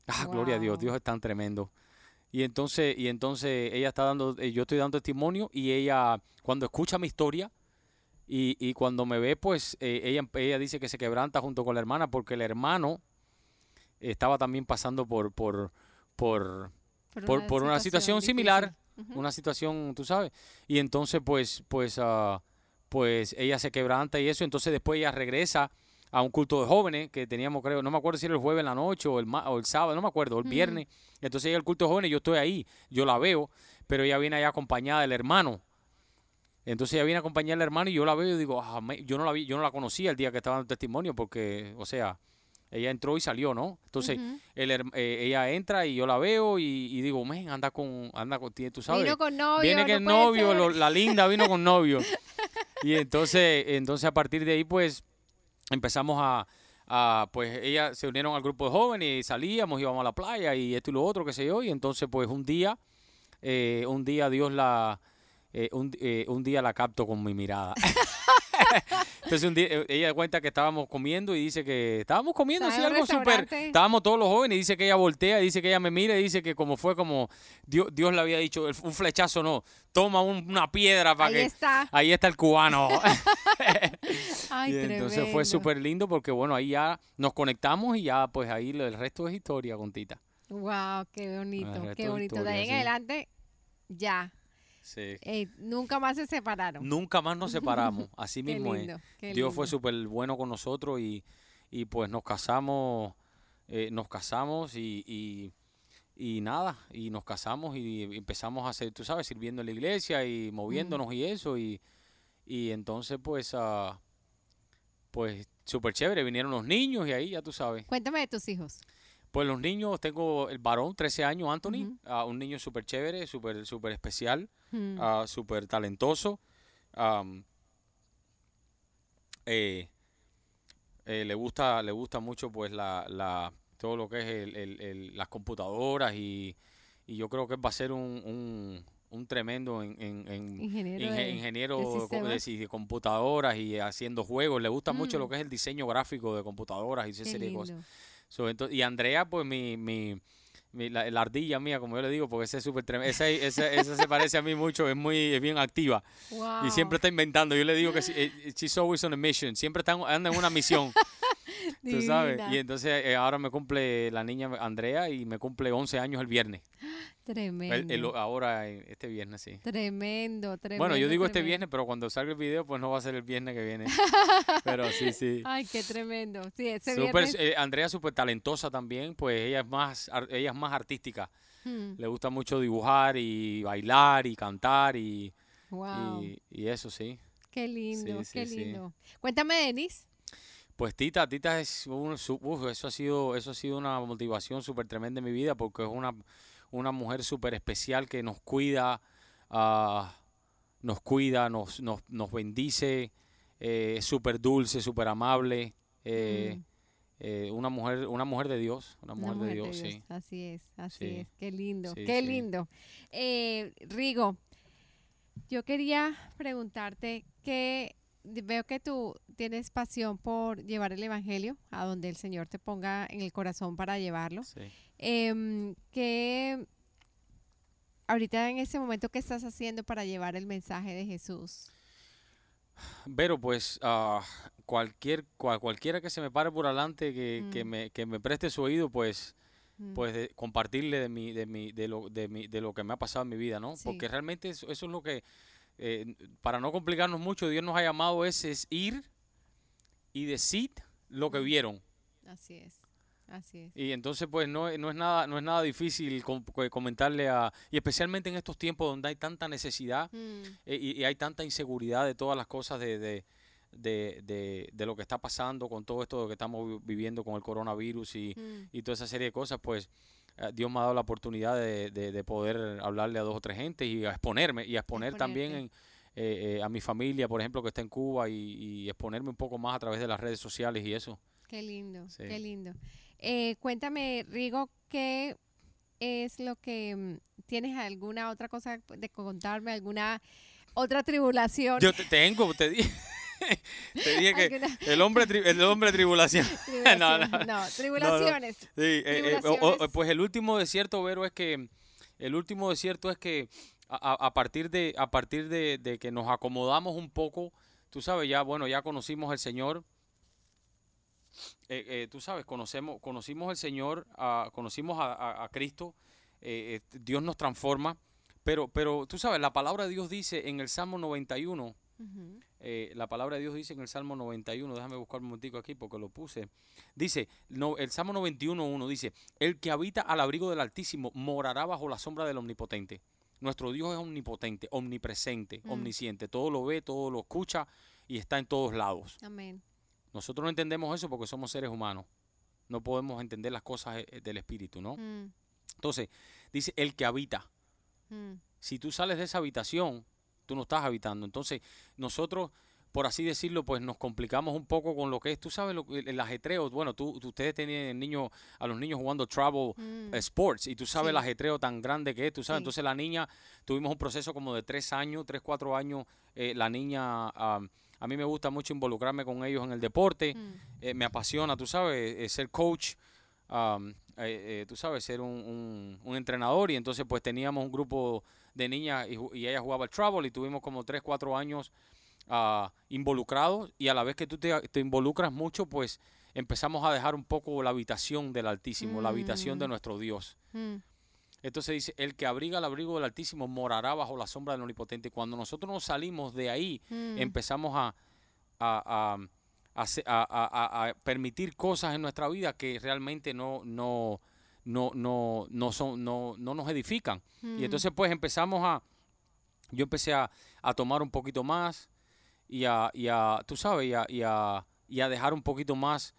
Ah, gloria a Dios, Dios es tan tremendo. Y entonces, y entonces ella está dando, eh, yo estoy dando testimonio y ella, cuando escucha mi historia y, y cuando me ve, pues eh, ella, ella dice que se quebranta junto con la hermana porque el hermano estaba también pasando por, por, por, por, una, situación, similar, una situación, tú sabes. Y entonces, pues, pues, uh, pues ella se quebranta y eso, entonces después ella regresa a un culto de jóvenes que teníamos, creo, no me acuerdo si era el jueves en la noche o el, o el sábado, no me acuerdo, el viernes. Entonces ella el culto de jóvenes, yo estoy ahí, yo la veo, pero ella viene allá acompañada del hermano. Entonces ella viene acompañada del hermano y yo la veo y digo, ah, yo no la vi, yo no la conocía el día que estaba en el testimonio porque, o sea, ella entró y salió, ¿no? Entonces, eh, ella entra y yo la veo y, digo, men, anda con, anda con, tú sabes. Vino con novio. Viene que el novio, la linda vino con novio. y entonces, entonces a partir de ahí, pues, empezamos a, pues, ella se unieron al grupo de jóvenes y salíamos, íbamos a la playa y esto y lo otro, qué sé yo. Y entonces, pues, un día, eh, un día Dios la, eh, un, un día la capto con mi mirada. Entonces un día eh, ella cuenta que estábamos comiendo y dice que estábamos comiendo así algo súper. Estábamos todos los jóvenes y dice que ella voltea, dice que ella me mira y dice que como fue como Dios, Dios le había dicho, un flechazo no, toma una piedra para ahí que. Está. Ahí está el cubano. y entonces fue súper lindo porque bueno, ahí ya nos conectamos y ya pues ahí el resto es historia con Tita. Wow, qué bonito, qué bonito. de ahí en adelante, ya, Sí. nunca más se separaron. Nunca más nos separamos, así mismo es. Dios fue súper bueno con nosotros y, y pues nos casamos, eh, nos casamos y, y, nada, y nos casamos y empezamos a hacer, tú sabes, sirviendo en la iglesia y moviéndonos y eso y, y entonces pues, uh, pues súper chévere, vinieron los niños y ahí ya tú sabes. Cuéntame de tus hijos. Pues los niños, tengo el varón, 13 años, Anthony, un niño súper chévere, súper super especial, súper talentoso. Eh, eh, le gusta le gusta mucho pues la, la todo lo que es el, las computadoras y, y, yo creo que va a ser un, un, tremendo en, en, ingeniero, de, computadoras y haciendo juegos. Le gusta mucho lo mm. que es el diseño gráfico de computadoras y esa serie de cosas y Andrea, pues mi, mi, la, ardilla mía, como yo le digo, porque esa es súper tremenda. Esa, esa, se parece a mí mucho, es muy es bien activa. Y siempre está inventando. Yo le digo que eh, she's always on a mission. Siempre está, anda en una misión. Tú sabes. Y entonces eh, ahora me cumple la niña Andrea y me cumple 11 años el viernes. Tremendo. ahora, este viernes, sí. Tremendo, tremendo. Bueno, yo digo este viernes, pero cuando salga el video, pues no va a ser el viernes que viene. pero sí, sí. Ay, qué tremendo. Sí, ese super, eh, Andrea es súper talentosa también, pues ella es más, ella es más artística. Hmm. Le gusta mucho dibujar y bailar y cantar y, y, eso, sí. Qué lindo, qué lindo. Cuéntame, Denis. Pues Tita, Tita es un, eso ha sido, eso ha sido una motivación súper tremenda en mi vida porque es una una mujer súper especial que nos cuida, uh, nos cuida, nos, nos, nos bendice, eh, es súper dulce, súper amable. Eh, mm. eh, una mujer una mujer de Dios una mujer, de, Dios, sí así es así es qué lindo qué lindo Rigo yo quería preguntarte que veo que tú tienes pasión por llevar el evangelio a donde el Señor te ponga en el corazón para llevarlo sí. Eh, ¿Qué ahorita en ese momento qué estás haciendo para llevar el mensaje de Jesús? Pero pues uh, cualquier cualquiera que se me pare por adelante que, que, mm. me, que me preste su oído, pues mm. pues de compartirle de mi, de mi, de lo, de mi, de lo que me ha pasado en mi vida, ¿no? Porque realmente eso, es lo que, eh, para no complicarnos mucho, Dios nos ha llamado es, es ir y decir lo que vieron. Así es. Así es. Y entonces pues no, no es nada no es nada difícil comentarle a y especialmente en estos tiempos donde hay tanta necesidad mm. eh, y, hay tanta inseguridad de todas las cosas de, de, de, de, lo que está pasando con todo esto que estamos viviendo con el coronavirus y, mm. y toda esa serie de cosas, pues Dios me ha dado la oportunidad de, poder hablarle a dos o tres gente y a exponerme y a exponer también eh, a mi familia, por ejemplo, que está en Cuba y, exponerme un poco más a través de las redes sociales y eso. Qué lindo, qué lindo. Eh, cuéntame, Rigo, ¿qué es lo que mm, tienes alguna otra cosa de contarme, alguna otra tribulación? Yo te tengo, te dije. te dije que el hombre el hombre tribulación. no, no, no, tribulaciones. Sí, eh, eh, pues el último desierto, Vero, es que el último desierto es que a, a partir de a partir de, de, que nos acomodamos un poco, tú sabes, ya bueno, ya conocimos al Señor, eh, eh, tú sabes, conocemos, conocimos al Señor, conocimos a, Cristo, eh, Dios nos transforma, pero, pero tú sabes, la palabra de Dios dice en el Salmo 91, la palabra de Dios dice en el Salmo 91, déjame buscar un momentico aquí porque lo puse, dice, no, el Salmo 91.1 dice, el que habita al abrigo del Altísimo morará bajo la sombra del Omnipotente. Nuestro Dios es omnipotente, omnipresente, mm. omnisciente, todo lo ve, todo lo escucha y está en todos lados. Amén. Nosotros no entendemos eso porque somos seres humanos. No podemos entender las cosas eh, del espíritu, ¿no? Mm. Entonces, dice el que habita. Mm. Si tú sales de esa habitación, tú no estás habitando. Entonces, nosotros, por así decirlo, pues nos complicamos un poco con lo que es, tú sabes, lo, el, ajetreo. Bueno, tú, ustedes tenían niño, a los niños jugando travel mm. sports y tú sabes el ajetreo tan grande que es, tú sabes. Entonces, la niña, tuvimos un proceso como de tres años, tres, cuatro años, eh, la niña... A mí me gusta mucho involucrarme con ellos en el deporte. Mm. Eh, me apasiona, tú sabes, eh, ser coach. Eh, tú sabes, ser un, entrenador. Y entonces, pues teníamos un grupo de niñas y, ella jugaba el travel y tuvimos como 3, 4 años uh, involucrados. Y a la vez que tú te, involucras mucho, pues empezamos a dejar un poco la habitación del Altísimo, la habitación de mm. nuestro Dios. Mm. Entonces dice, el que abriga el abrigo del Altísimo morará bajo la sombra del Omnipotente. Cuando nosotros nos salimos de ahí, mm. empezamos a, a, permitir cosas en nuestra vida que realmente no, no, no, no, no, son, no, no nos edifican. Y mm. entonces pues empezamos a, yo empecé a, tomar un poquito más y a, y a tú sabes, y a, y a, y a dejar un poquito más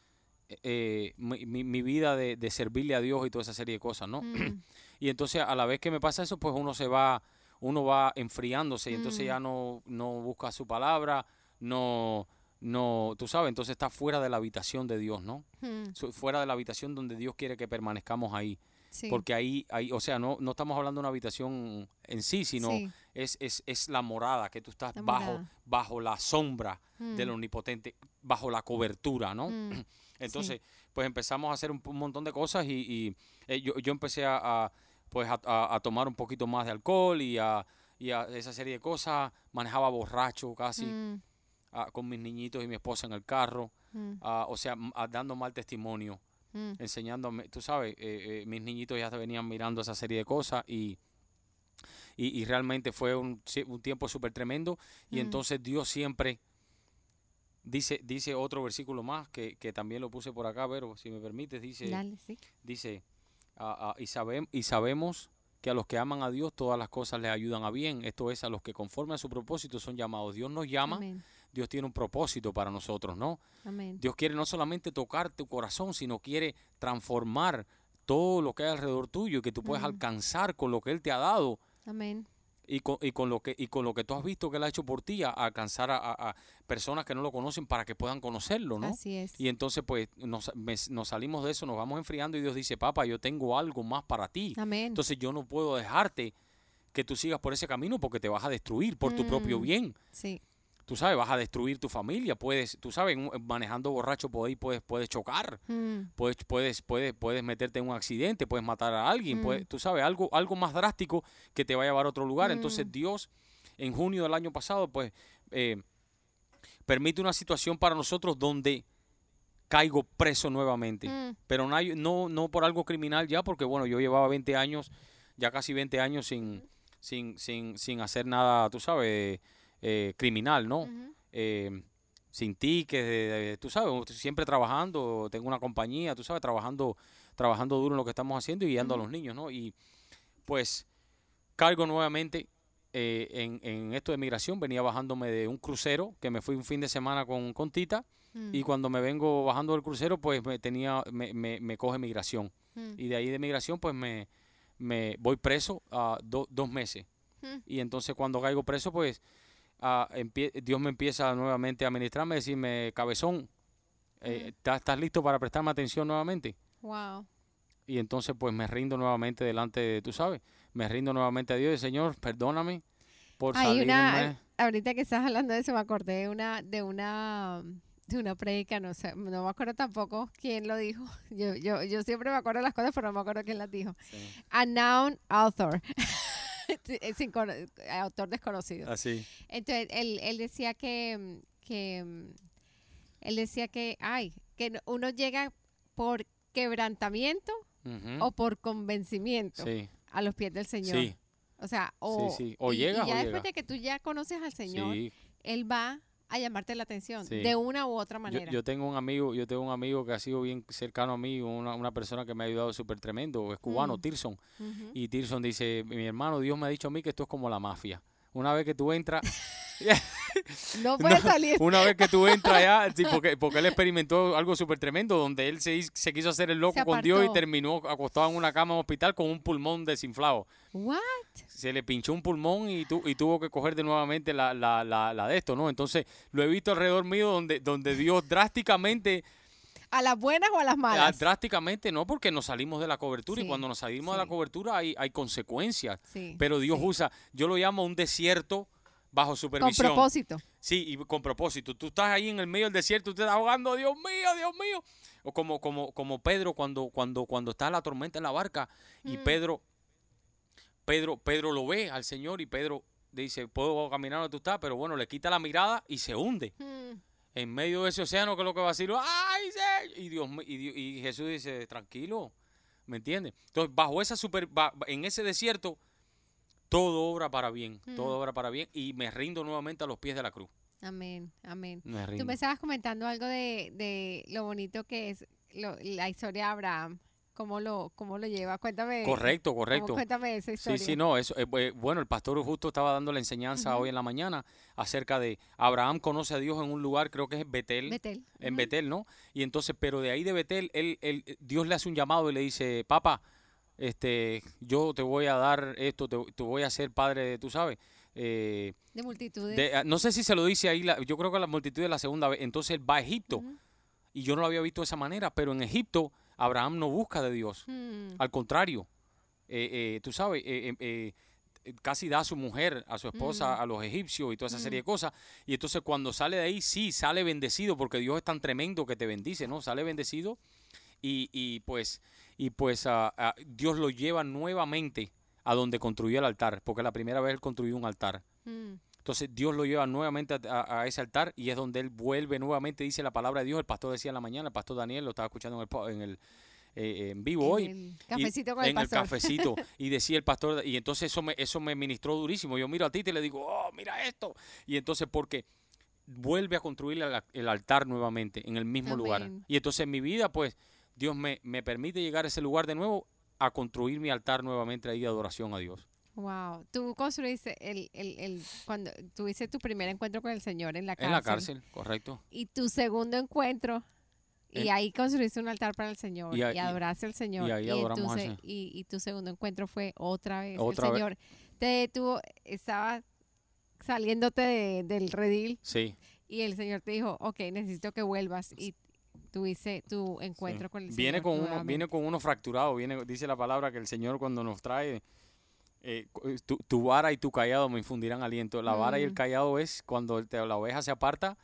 eh, mi, vida de, de, servirle a Dios y toda esa serie de cosas, ¿no? Mm. y entonces a la vez que me pasa eso, pues uno se va, uno va enfriándose y entonces mm. ya no, no busca su palabra, no, no, tú sabes, entonces está fuera de la habitación de Dios, ¿no? Hmm. Fuera de la habitación donde Dios quiere que permanezcamos ahí. Porque ahí, ahí, o sea, no, no estamos hablando de una habitación en sí, sino es, es, es, la morada, que tú estás bajo, bajo la sombra del hmm. omnipotente, bajo la cobertura, ¿no? Hmm. Entonces, pues empezamos a hacer un, montón de cosas y, eh, yo, yo, empecé a, pues a, tomar un poquito más de alcohol y a, y a esa serie de cosas, manejaba borracho casi con mis niñitos y mi esposa en el carro, o sea, dando mal testimonio, enseñándome, tú sabes, eh, eh, mis niñitos ya se venían mirando esa serie de cosas y, y, realmente fue un, un tiempo súper tremendo. Y entonces Dios siempre... Dice, dice otro versículo más que, que, también lo puse por acá, pero si me permites, dice, dice y, sabem, y sabemos que a los que aman a Dios todas las cosas les ayudan a bien. Esto es a los que conforme a su propósito son llamados. Dios nos llama Dios tiene un propósito para nosotros, ¿no? Dios quiere no solamente tocar tu corazón, sino quiere transformar todo lo que hay alrededor tuyo y que tú puedas alcanzar con lo que Él te ha dado. Amén. Y con, y con, lo que y con lo que tú has visto que él ha hecho por ti a, alcanzar a, personas que no lo conocen para que puedan conocerlo no Así es. y entonces pues nos, nos, salimos de eso nos vamos enfriando y Dios dice papá yo tengo algo más para ti Amén. entonces yo no puedo dejarte que tú sigas por ese camino porque te vas a destruir por tu propio mm. bien sí tú sabes, vas a destruir tu familia, puedes, tú sabes, manejando borracho ahí puedes, puedes chocar, mm. puedes, puedes, puedes, puedes meterte en un accidente, puedes matar a alguien, mm. tú sabes, algo, algo más drástico que te va a llevar a otro lugar. Entonces mm. Dios, en junio del año pasado, pues, eh, permite una situación para nosotros donde caigo preso nuevamente. Mm. Pero no, no, no por algo criminal ya, porque bueno, yo llevaba 20 años, ya casi 20 años sin, sin, sin, sin hacer nada, tú sabes, eh, criminal, ¿no? Eh, sin tickets, tú sabes, siempre trabajando, tengo una compañía, tú sabes, trabajando, trabajando duro en lo que estamos haciendo y guiando a los niños, ¿no? Y pues cargo nuevamente eh, en, en, esto de migración, venía bajándome de un crucero, que me fui un fin de semana con, con Tita, y cuando me vengo bajando del crucero, pues me tenía, me, me, me coge migración. Y de ahí de migración, pues me, me voy preso a dos meses. Y entonces cuando caigo preso, pues Dios me empieza nuevamente a ministrarme, a decirme, cabezón, eh, ¿estás listo para prestarme atención nuevamente? Wow. Y entonces pues me rindo nuevamente delante de, tú sabes, me rindo nuevamente a Dios y Señor, perdóname por Hay Una, ahorita que estás hablando de eso, me acordé de una, de una de una predica, no sé, no me acuerdo tampoco quién lo dijo. Yo, yo, yo siempre me acuerdo las cosas, pero no me acuerdo quién las dijo. A noun author. Sin, autor desconocido. Así. Entonces, él, él decía que, que, él decía que, ay, que uno llega por quebrantamiento o por convencimiento a los pies del Señor. Sí. O sea, o, o llega y ya después de que tú ya conoces al Señor, Él va a llamarte la atención de una u otra manera. Yo, tengo un amigo, yo tengo un amigo que ha sido bien cercano a mí, una, una persona que me ha ayudado súper tremendo, es cubano, mm. Tirson. Y Tirson dice, mi hermano, Dios me ha dicho a mí que esto es como la mafia. Una vez que tú entras... no puede salir. Una vez que tú entras allá, porque, porque él experimentó algo súper tremendo, donde él se, se quiso hacer el loco con Dios y terminó acostado en una cama en un hospital con un pulmón desinflado. What? Se le pinchó un pulmón y, tu, y tuvo que coger de nuevamente la, la, la, la, de esto, ¿no? Entonces lo he visto alrededor mío donde, donde Dios drásticamente ¿A las buenas o a las malas? drásticamente no, porque nos salimos de la cobertura y cuando nos salimos de la cobertura hay, hay consecuencias. Pero Dios usa, yo lo llamo un desierto bajo supervisión. Con propósito. Sí, y con propósito. Tú estás ahí en el medio del desierto, tú estás ahogando, Dios mío, Dios mío. O como, como, como Pedro cuando, cuando, cuando está la tormenta en la barca y mm. Pedro, Pedro, Pedro lo ve al Señor y Pedro dice, puedo caminar donde tú estás, pero bueno, le quita la mirada y se hunde. Mm en medio de ese océano, que es lo que va a decir, ¡ay, Y, Dios, y, y Jesús dice, tranquilo, ¿me entiendes? Entonces, bajo esa super, en ese desierto, todo obra para bien, todo obra para bien, y me rindo nuevamente a los pies de la cruz. Amén, amén. Tú me estabas comentando algo de, de lo bonito que es la historia de Abraham cómo lo, cómo lo lleva. Cuéntame. Correcto, correcto. Cuéntame esa historia. Sí, sí, no, eso, eh, eh, bueno, el pastor justo estaba dando la enseñanza hoy en la mañana acerca de Abraham conoce a Dios en un lugar, creo que es Betel. Betel. En Betel, ¿no? Y entonces, pero de ahí de Betel, él, él, Dios le hace un llamado y le dice, papá, este, yo te voy a dar esto, te, voy a ser padre, de, tú sabes. Eh, de multitudes. Ah, no sé si se lo dice ahí, yo creo que la multitud es la segunda vez. Entonces él va a Egipto. Y yo no lo había visto de esa manera, pero en Egipto Abraham no busca de Dios. Hmm. Al contrario, eh, eh, tú sabes, eh, casi da a su mujer, a su esposa, hmm. a los egipcios y toda esa serie de hmm. cosas. Y entonces cuando sale de ahí, sí, sale bendecido, porque Dios es tan tremendo que te bendice, ¿no? Sale bendecido y, y pues, y pues ah, ah, Dios lo lleva nuevamente a donde construyó el altar, porque la primera vez él construyó un altar. Entonces Dios lo lleva nuevamente a, ese altar y es donde él vuelve nuevamente, dice la palabra de Dios. El pastor decía en la mañana, el pastor Daniel lo estaba escuchando en el, eh, en vivo hoy. El cafecito con el en el cafecito. y decía el pastor, y entonces eso me, eso me ministró durísimo. Yo miro a ti y le digo, oh, mira esto. Y entonces, porque vuelve a construir el, altar nuevamente en el mismo lugar. Y entonces en mi vida, pues, Dios me, me permite llegar a ese lugar de nuevo a construir mi altar nuevamente ahí de adoración a Dios. Wow, tú construiste el, el, el, cuando tuviste tu primer encuentro con el Señor en la cárcel. En la cárcel, correcto. Y tu segundo encuentro, y ahí construiste un altar para el Señor, y, adoraste al Señor. Y ahí adoramos al Señor. Y, tu segundo encuentro fue otra vez ¿Otra el Señor. Te detuvo, estaba saliéndote del redil. Sí. Y el Señor te dijo, ok, necesito que vuelvas. Y tuviste tu encuentro con el Señor. Viene con, uno, viene con uno fracturado, viene, dice la palabra que el Señor cuando nos trae eh, eh, tu, vara y tu callado me infundirán aliento. La vara y el mm. callado es cuando la oveja se aparta,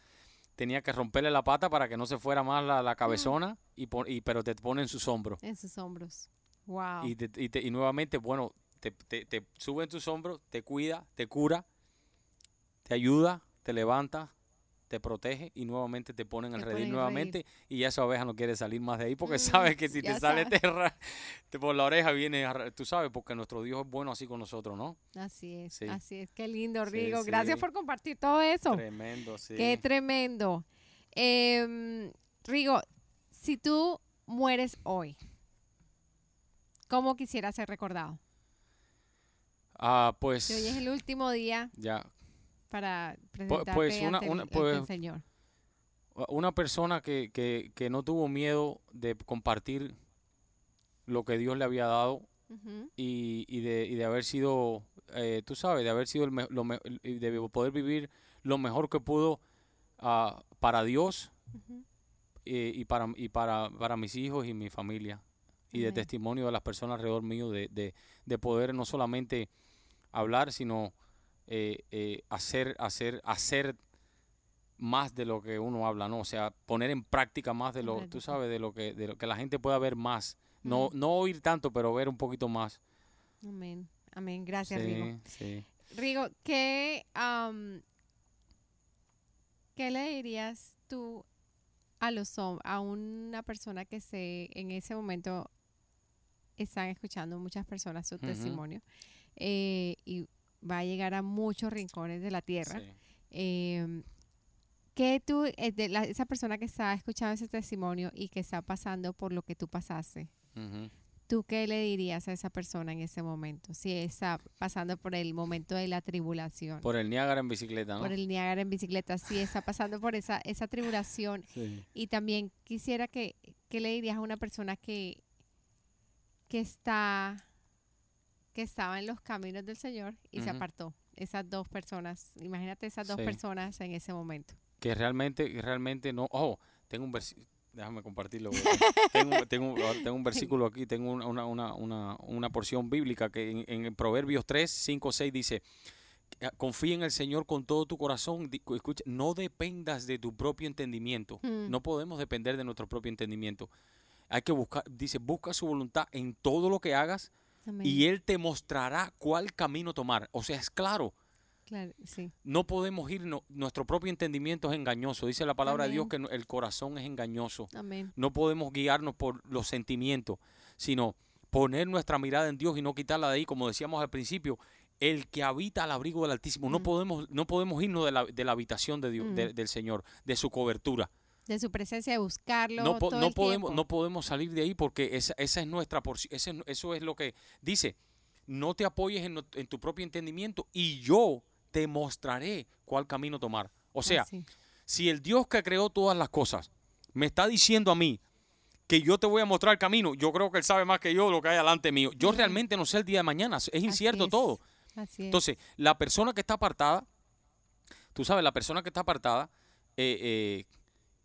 tenía que romperle la pata para que no se fuera más la, la cabezona, y, y, pero te pone en sus hombros. En sus hombros. Wow. Y, y, nuevamente, bueno, te, te, sube en tus hombros, te cuida, te cura, te ayuda, te levanta, te protege y nuevamente te ponen el redil nuevamente y esa oveja no quiere salir más de ahí porque sabe que si te sale terra, te, por la oreja viene, tú sabes, porque nuestro Dios es bueno así con nosotros, ¿no? Así es, así es. Qué lindo, Rigo. Gracias por compartir todo eso. Tremendo, sí. Qué tremendo. Em, Rigo, si tú mueres hoy, ¿cómo quisieras ser recordado? Ah, pues. hoy es el último día. Ya. Para presentarte pues una, una pues, Señor. Una persona que, que, que, no tuvo miedo de compartir lo que Dios le había dado y, y, de, y de haber sido, eh, tú sabes, de haber sido el lo de poder vivir lo mejor que pudo uh, para Dios eh, y, para, y para, para mis hijos y mi familia. Y de testimonio de las personas alrededor mío, de, de, de poder no solamente hablar, sino eh, eh, hacer, hacer, hacer más de lo que uno habla, ¿no? O sea, poner en práctica más de lo, tú sabes, de lo que, de lo que la gente pueda ver más. No, no oír tanto, pero ver un poquito más. Amén. Amén. Gracias, Rigo. Rigo, ¿qué, ¿qué le dirías tú a los a una persona que se en ese momento están escuchando muchas personas su testimonio eh, y va a llegar a muchos rincones de la tierra. Em, que tú, eh, de esa persona que está escuchando ese testimonio y que está pasando por lo que tú pasaste, ¿tú qué le dirías a esa persona en ese momento? Si está pasando por el momento de la tribulación. Por el Niágara en bicicleta, ¿no? Por el Niágara en bicicleta, si está pasando por esa, esa tribulación. Y también quisiera que, ¿qué le dirías a una persona que, que está que estaba en los caminos del Señor y se apartó. Esas dos personas, imagínate esas dos personas en ese momento. Que realmente, realmente no. Oh, tengo un versículo. Déjame compartirlo. tengo, tengo, tengo, un versículo aquí, tengo una, una, una, una porción bíblica que en, en, Proverbios 3, 5, 6 dice, confía en el Señor con todo tu corazón. Escucha, no dependas de tu propio entendimiento. Mm. No podemos depender de nuestro propio entendimiento. Hay que buscar, dice, busca su voluntad en todo lo que hagas y Él te mostrará cuál camino tomar. O sea, es claro. No podemos ir, nuestro propio entendimiento es engañoso. Dice la palabra de Dios que el corazón es engañoso. No podemos guiarnos por los sentimientos, sino poner nuestra mirada en Dios y no quitarla de ahí, como decíamos al principio, el que habita al abrigo del Altísimo. No, podemos, no podemos irnos de la, de la habitación de Dios, del Señor, de su cobertura de su presencia, de buscarlo. No, no podemos, no podemos salir de ahí porque esa, esa es nuestra porción. Eso es lo que dice. No te apoyes en, en, tu propio entendimiento y yo te mostraré cuál camino tomar. O sea, si el Dios que creó todas las cosas me está diciendo a mí que yo te voy a mostrar el camino, yo creo que Él sabe más que yo lo que hay delante mío. Yo realmente no sé el día de mañana, es incierto todo. Entonces, la persona que está apartada, tú sabes, la persona que está apartada, eh, eh,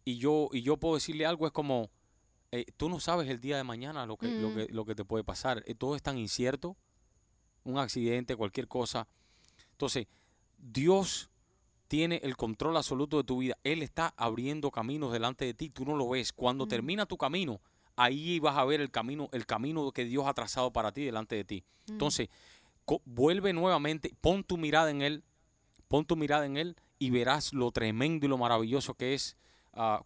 y yo, y yo puedo decirle algo, es como, eh, tú no sabes el día de mañana lo que, lo, mm. que, lo que te puede pasar. Eh, todo es tan incierto, un accidente, cualquier cosa. Entonces, Dios tiene el control absoluto de tu vida. Él está abriendo caminos delante de ti, tú no lo ves. Cuando mm. termina tu camino, ahí vas a ver el camino, el camino que Dios ha trazado para ti delante de ti. Mm. Entonces, vuelve nuevamente, pon tu mirada en Él, pon tu mirada en Él y verás lo tremendo y lo maravilloso que es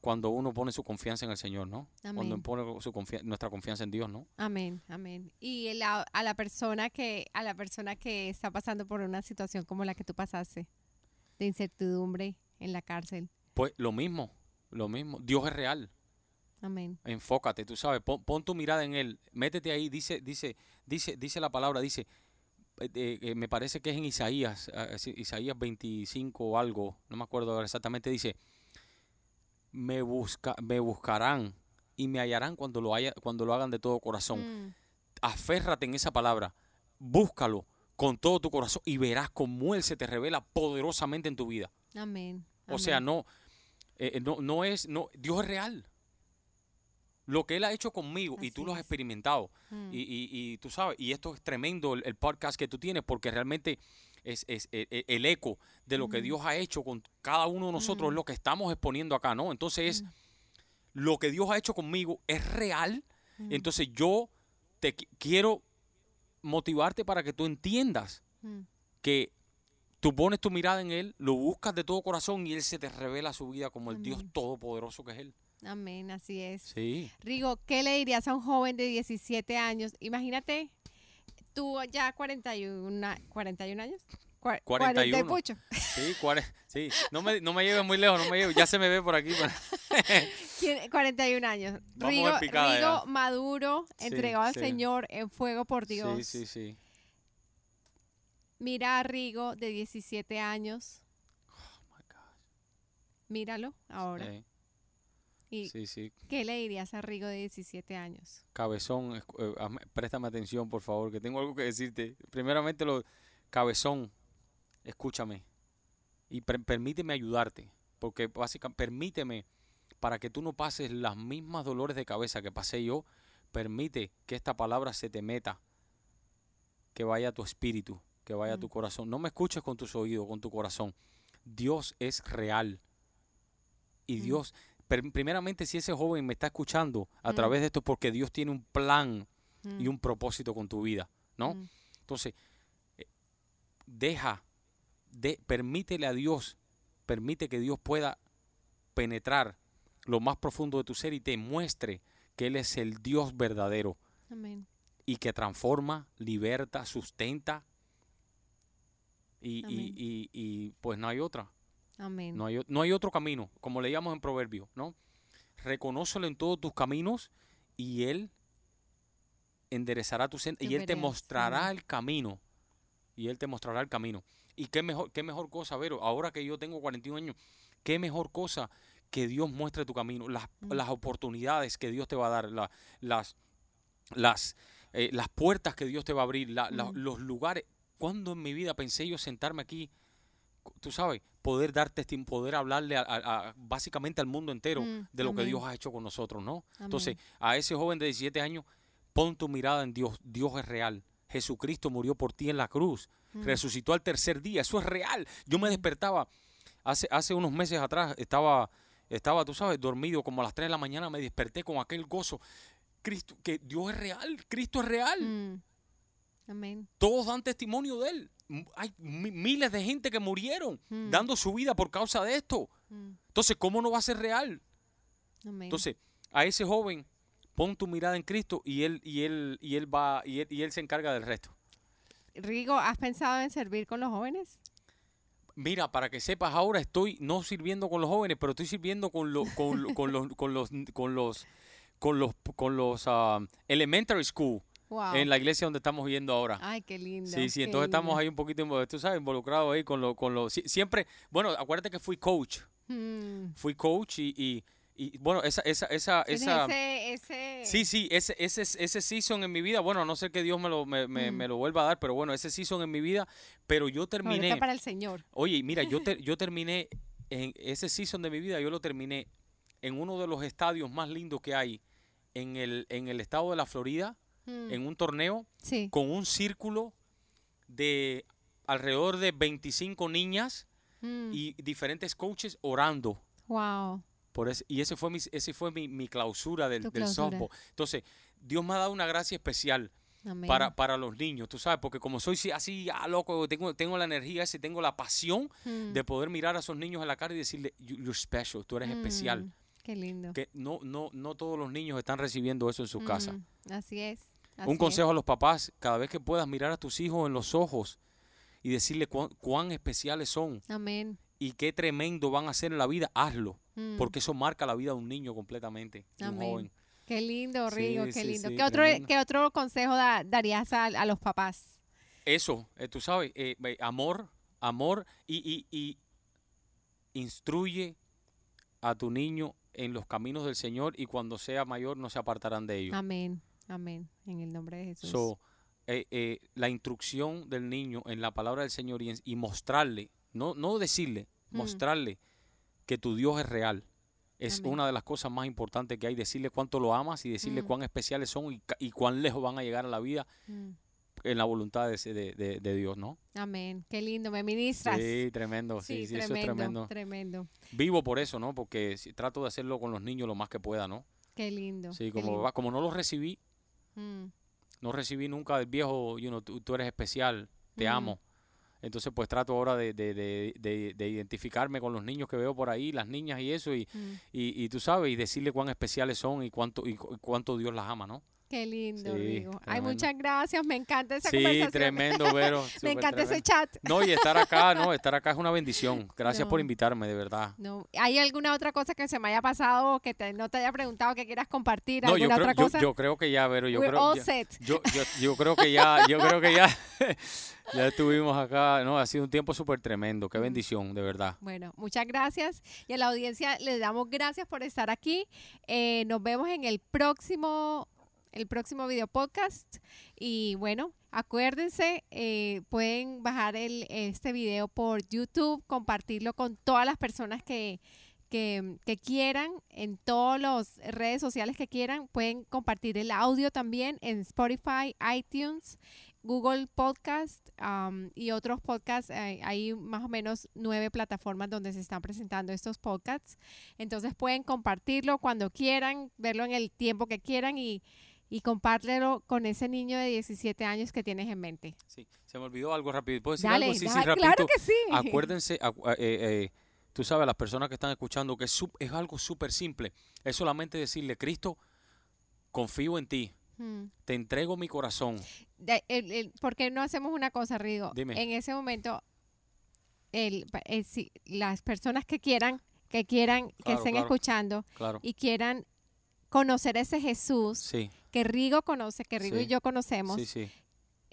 cuando uno pone su confianza en el Señor, ¿no? Cuando pone su nuestra confianza en Dios, ¿no? Amén, amén. Y a la persona que a la persona que está pasando por una situación como la que tú pasaste, de incertidumbre en la cárcel. Pues lo mismo, lo mismo. Dios es real. Amén. Enfócate, tú sabes, pon, tu mirada en él, métete ahí, dice, dice, dice, dice la palabra, dice, eh, eh, me parece que es en Isaías, uh, Isaías 25 o algo, no me acuerdo exactamente, dice, me, busca, me buscarán y me hallarán cuando lo, haya, cuando lo hagan de todo corazón. Mm. Aférrate en esa palabra, búscalo con todo tu corazón y verás cómo Él se te revela poderosamente en tu vida. Amén. O sea, no, eh, no, no es, no, Dios es real. Lo que Él ha hecho conmigo y tú lo has experimentado. Mm. Y, y, y, tú sabes, y esto es tremendo el, podcast que tú tienes porque realmente es, es, e, e, el eco de lo que Dios ha hecho con cada uno de nosotros, lo que estamos exponiendo acá, ¿no? Entonces, lo que Dios ha hecho conmigo es real. Entonces, yo te quiero motivarte para que tú entiendas que tú pones tu mirada en Él, lo buscas de todo corazón y Él se te revela su vida como el Dios todopoderoso que es Él. Amén, así es. Sí. Rigo, ¿qué le dirías a un joven de 17 años? Imagínate, tú ya 41, 41 años. 41. Sí, sí. No, me, no me lleves muy lejos, no me lleves. Ya se me ve por aquí. 41 años. Rigo, Rigo maduro, entregado al Señor en fuego por Dios. Sí, sí, sí. Mira a Rigo de 17 años. Oh my gosh. Míralo ahora. ¿Y sí, sí. ¿Qué le dirías a Rigo de 17 años? Cabezón, eh, préstame atención, por favor, que tengo algo que decirte. Primeramente, lo cabezón, escúchame y permíteme ayudarte, porque básicamente permíteme para que tú no pases las mismas dolores de cabeza que pasé yo, permite que esta palabra se te meta, que vaya a tu espíritu, que vaya a tu corazón. No me escuches con tus oídos, con tu corazón. Dios es real. Y Dios, primeramente si ese joven me está escuchando a través de esto, porque Dios tiene un plan y un propósito con tu vida, ¿no? Entonces, eh, deja, de, permítele a Dios, permite que Dios pueda penetrar lo más profundo de tu ser y te muestre que Él es el Dios verdadero. Y que transforma, liberta, sustenta, y, y, y, pues no hay otra. Amén. No hay, no hay otro camino, como leíamos en Proverbio, ¿no? Reconócelo en todos tus caminos y Él enderezará tu senda y Él te mostrará el camino. Y Él te mostrará el camino. Y qué mejor, qué mejor cosa, Vero, ahora que yo tengo 41 años, qué mejor cosa que Dios muestre tu camino, las, mm. las oportunidades que Dios te va a dar, las, las, eh, las puertas que Dios te va a abrir, mm. los lugares. ¿Cuándo en mi vida pensé yo sentarme aquí, tú sabes, poder dar testimonio, poder hablarle a, básicamente al mundo entero mm, de lo que Dios ha hecho con nosotros, ¿no? Entonces, a ese joven de 17 años, pon tu mirada en Dios. Dios es real. Jesucristo murió por ti en la cruz. Mm. Resucitó al tercer día. Eso es real. Yo me mm. despertaba hace, hace unos meses atrás, estaba, estaba, tú sabes, dormido como a las 3 de la mañana, me desperté con aquel gozo. Cristo, que Dios es real, Cristo es real. Todos dan testimonio de él. Hay miles de gente que murieron hmm. dando su vida por causa de esto. Hmm. Entonces, ¿cómo no va a ser real? Entonces, a ese joven, pon tu mirada en Cristo y él, y él, y él va, y él, se encarga del resto. Rigo, ¿has pensado en servir con los jóvenes? Mira, para que sepas, ahora estoy no sirviendo con los jóvenes, pero estoy sirviendo con, los, con, los, con los, con los, con los, con los ah, elementary school en la iglesia donde estamos viviendo ahora. Ay, qué lindo. Sí, sí, entonces estamos ahí un poquito, tú sabes, involucrados ahí con lo, con lo, siempre, bueno, acuérdate que fui coach. Hmm. Fui coach y, y, bueno, esa, esa, esa, esa ese, ese... Sí, sí, ese, ese, ese season en mi vida, bueno, no sé que Dios me lo, me, me, hmm. me, lo vuelva a dar, pero bueno, ese season en mi vida, pero yo terminé. para el Señor. Oye, mira, yo, yo terminé, en ese season de mi vida, yo lo terminé en uno de los estadios más lindos que hay en el, en el estado de la Florida, Mm. en un torneo con un círculo de alrededor de 25 niñas mm. y diferentes coaches orando. Wow. Por ese, y ese fue mi, ese fue mi, clausura del, del softball. Entonces, Dios me ha dado una gracia especial para, para los niños, tú sabes, porque como soy así, ah, loco, tengo, tengo la energía esa, tengo la pasión mm. de poder mirar a esos niños en la cara y decirle, you're special, tú eres especial. Qué lindo. Que no, no, no todos los niños están recibiendo eso en su casa. Así es un consejo a los papás, cada vez que puedas mirar a tus hijos en los ojos y decirle cuán, especiales son. Amén. Y qué tremendo van a ser en la vida, hazlo. Mm. Porque eso marca la vida de un niño completamente, un joven. Qué lindo, Rigo, qué lindo. ¿Qué, otro, ¿Qué otro consejo darías a, los papás? Eso, eh, tú sabes, eh, amor, amor y, y instruye a tu niño en los caminos del Señor y cuando sea mayor no se apartarán de ellos. Amén. Amén. En el nombre de Jesús. Eh, eh, la instrucción del niño en la palabra del Señor y, mostrarle, no, no decirle, mm. mostrarle que tu Dios es real. Es una de las cosas más importantes que hay, decirle cuánto lo amas y decirle mm. cuán especiales son y, cuán lejos van a llegar a la vida mm. en la voluntad de, Dios, ¿no? Amén. Qué lindo, me ministras. Sí, tremendo, sí, sí, eso es tremendo. Tremendo. Vivo por eso, ¿no? Porque trato de hacerlo con los niños lo más que pueda, ¿no? Qué lindo. Sí, como, como no los recibí, Mm. No recibí nunca del viejo, you know, tú, eres especial, te mm. amo. Entonces, pues trato ahora de, de, de, de, identificarme con los niños que veo por ahí, las niñas y eso, y, mm. y, y, tú sabes, y decirle cuán especiales son y cuánto, y cuánto Dios las ama, ¿no? Qué lindo, sí, Ay, muchas gracias. Me encanta esa conversación. Sí, tremendo, Vero. Me encanta ese chat. No, y estar acá, no, estar acá es una bendición. Gracias por invitarme, de verdad. No. ¿Hay alguna otra cosa que se me haya pasado que te, no te haya preguntado que quieras compartir? ¿Alguna yo creo, otra cosa? Yo, creo que ya, Vero. Yo creo, Yo, yo, yo, creo que ya, yo creo que ya, ya estuvimos acá. No, ha sido un tiempo súper tremendo. Qué bendición, de verdad. Bueno, muchas gracias. Y a la audiencia les damos gracias por estar aquí. Eh, nos vemos en el próximo el próximo video podcast. Y bueno, acuérdense, eh, pueden bajar el, este video por YouTube, compartirlo con todas las personas que, que, quieran, en todas las redes sociales que quieran. Pueden compartir el audio también en Spotify, iTunes, Google Podcast y otros podcasts. hay más o menos nueve plataformas donde se están presentando estos podcasts. Entonces pueden compartirlo cuando quieran, verlo en el tiempo que quieran y y compártelo con ese niño de 17 años que tienes en mente. Sí, se me olvidó algo rápido. ¿Puedo decir algo? Sí, sí, rápido. Claro que sí. Acuérdense, eh, eh, tú sabes, las personas que están escuchando, que es, es algo súper simple. Es solamente decirle, Cristo, confío en ti. Hmm. Te entrego mi corazón. ¿Por qué no hacemos una cosa, Rigo? Dime. En ese momento, el, eh, las personas que quieran, que quieran, que estén escuchando y quieran conocer ese Jesús sí que Rigo conoce, que Rigo y yo conocemos. Sí, sí.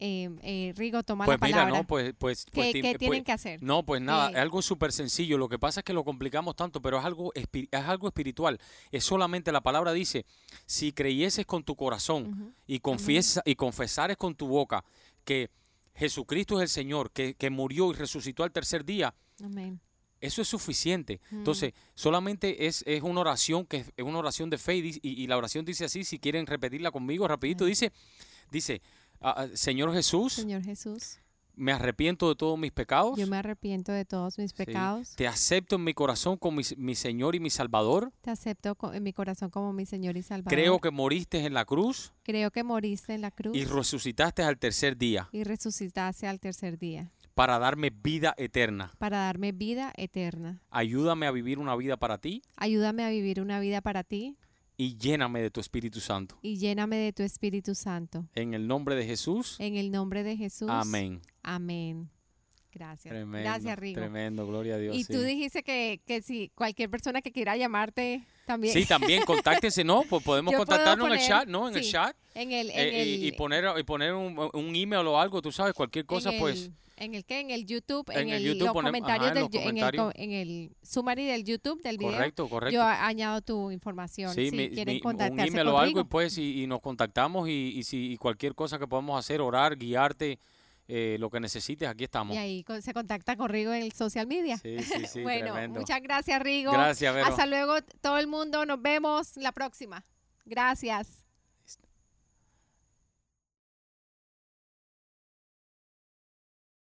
Eh, eh, Rigo, toma pues la palabra. Mira, no, pues, pues, pues ¿Qué, tienen pues, que hacer? No, pues nada, es algo súper sencillo. Lo que pasa es que lo complicamos tanto, pero es algo, es algo espiritual. Es solamente la palabra dice, si creyeses con tu corazón y, confiesa, y confesares con tu boca que Jesucristo es el Señor, que, que murió y resucitó al tercer día, Amén. Eso es suficiente. Mm. Entonces, solamente es, es, una oración que es una oración de fe y, la oración dice así, si quieren repetirla conmigo rapidito, dice, dice, ah, ah, Señor Jesús. Señor Jesús. Me arrepiento de todos mis pecados. Yo me arrepiento de todos mis pecados. Te acepto en mi corazón como mi, Señor y mi Salvador. Te acepto en mi corazón como mi Señor y Salvador. Creo que moriste en la cruz. Creo que moriste en la cruz. Y resucitaste al tercer día. Y resucitaste al tercer día para darme vida eterna. Para darme vida eterna. Ayúdame a vivir una vida para ti. Ayúdame a vivir una vida para ti. Y lléname de tu Espíritu Santo. Y lléname de tu Espíritu Santo. En el nombre de Jesús. En el nombre de Jesús. Amén. Amén. Gracias. Gracias, Rigo. Tremendo, gloria a Dios. Y tú dijiste que, que si cualquier persona que quiera llamarte también. Sí, también contáctense, ¿no? Pues podemos contactarnos en el chat, ¿no? En el chat. En el, eh, y, poner, y poner un, un, email o algo, tú sabes, cualquier cosa, pues. ¿En el qué? En el YouTube, en, el, los comentarios, del, en, el, en el summary del YouTube del video. Correcto, correcto. Yo añado tu información si quieren contactarse un email o algo y pues y, nos contactamos y, y si cualquier cosa que podamos hacer, orar, guiarte, eh, lo que necesites, aquí estamos. Y ahí se contacta con Rigo en el social media. Sí, sí, sí. bueno, muchas gracias, Rigo. Gracias, Vero. Hasta luego, todo el mundo. Nos vemos la próxima. Gracias.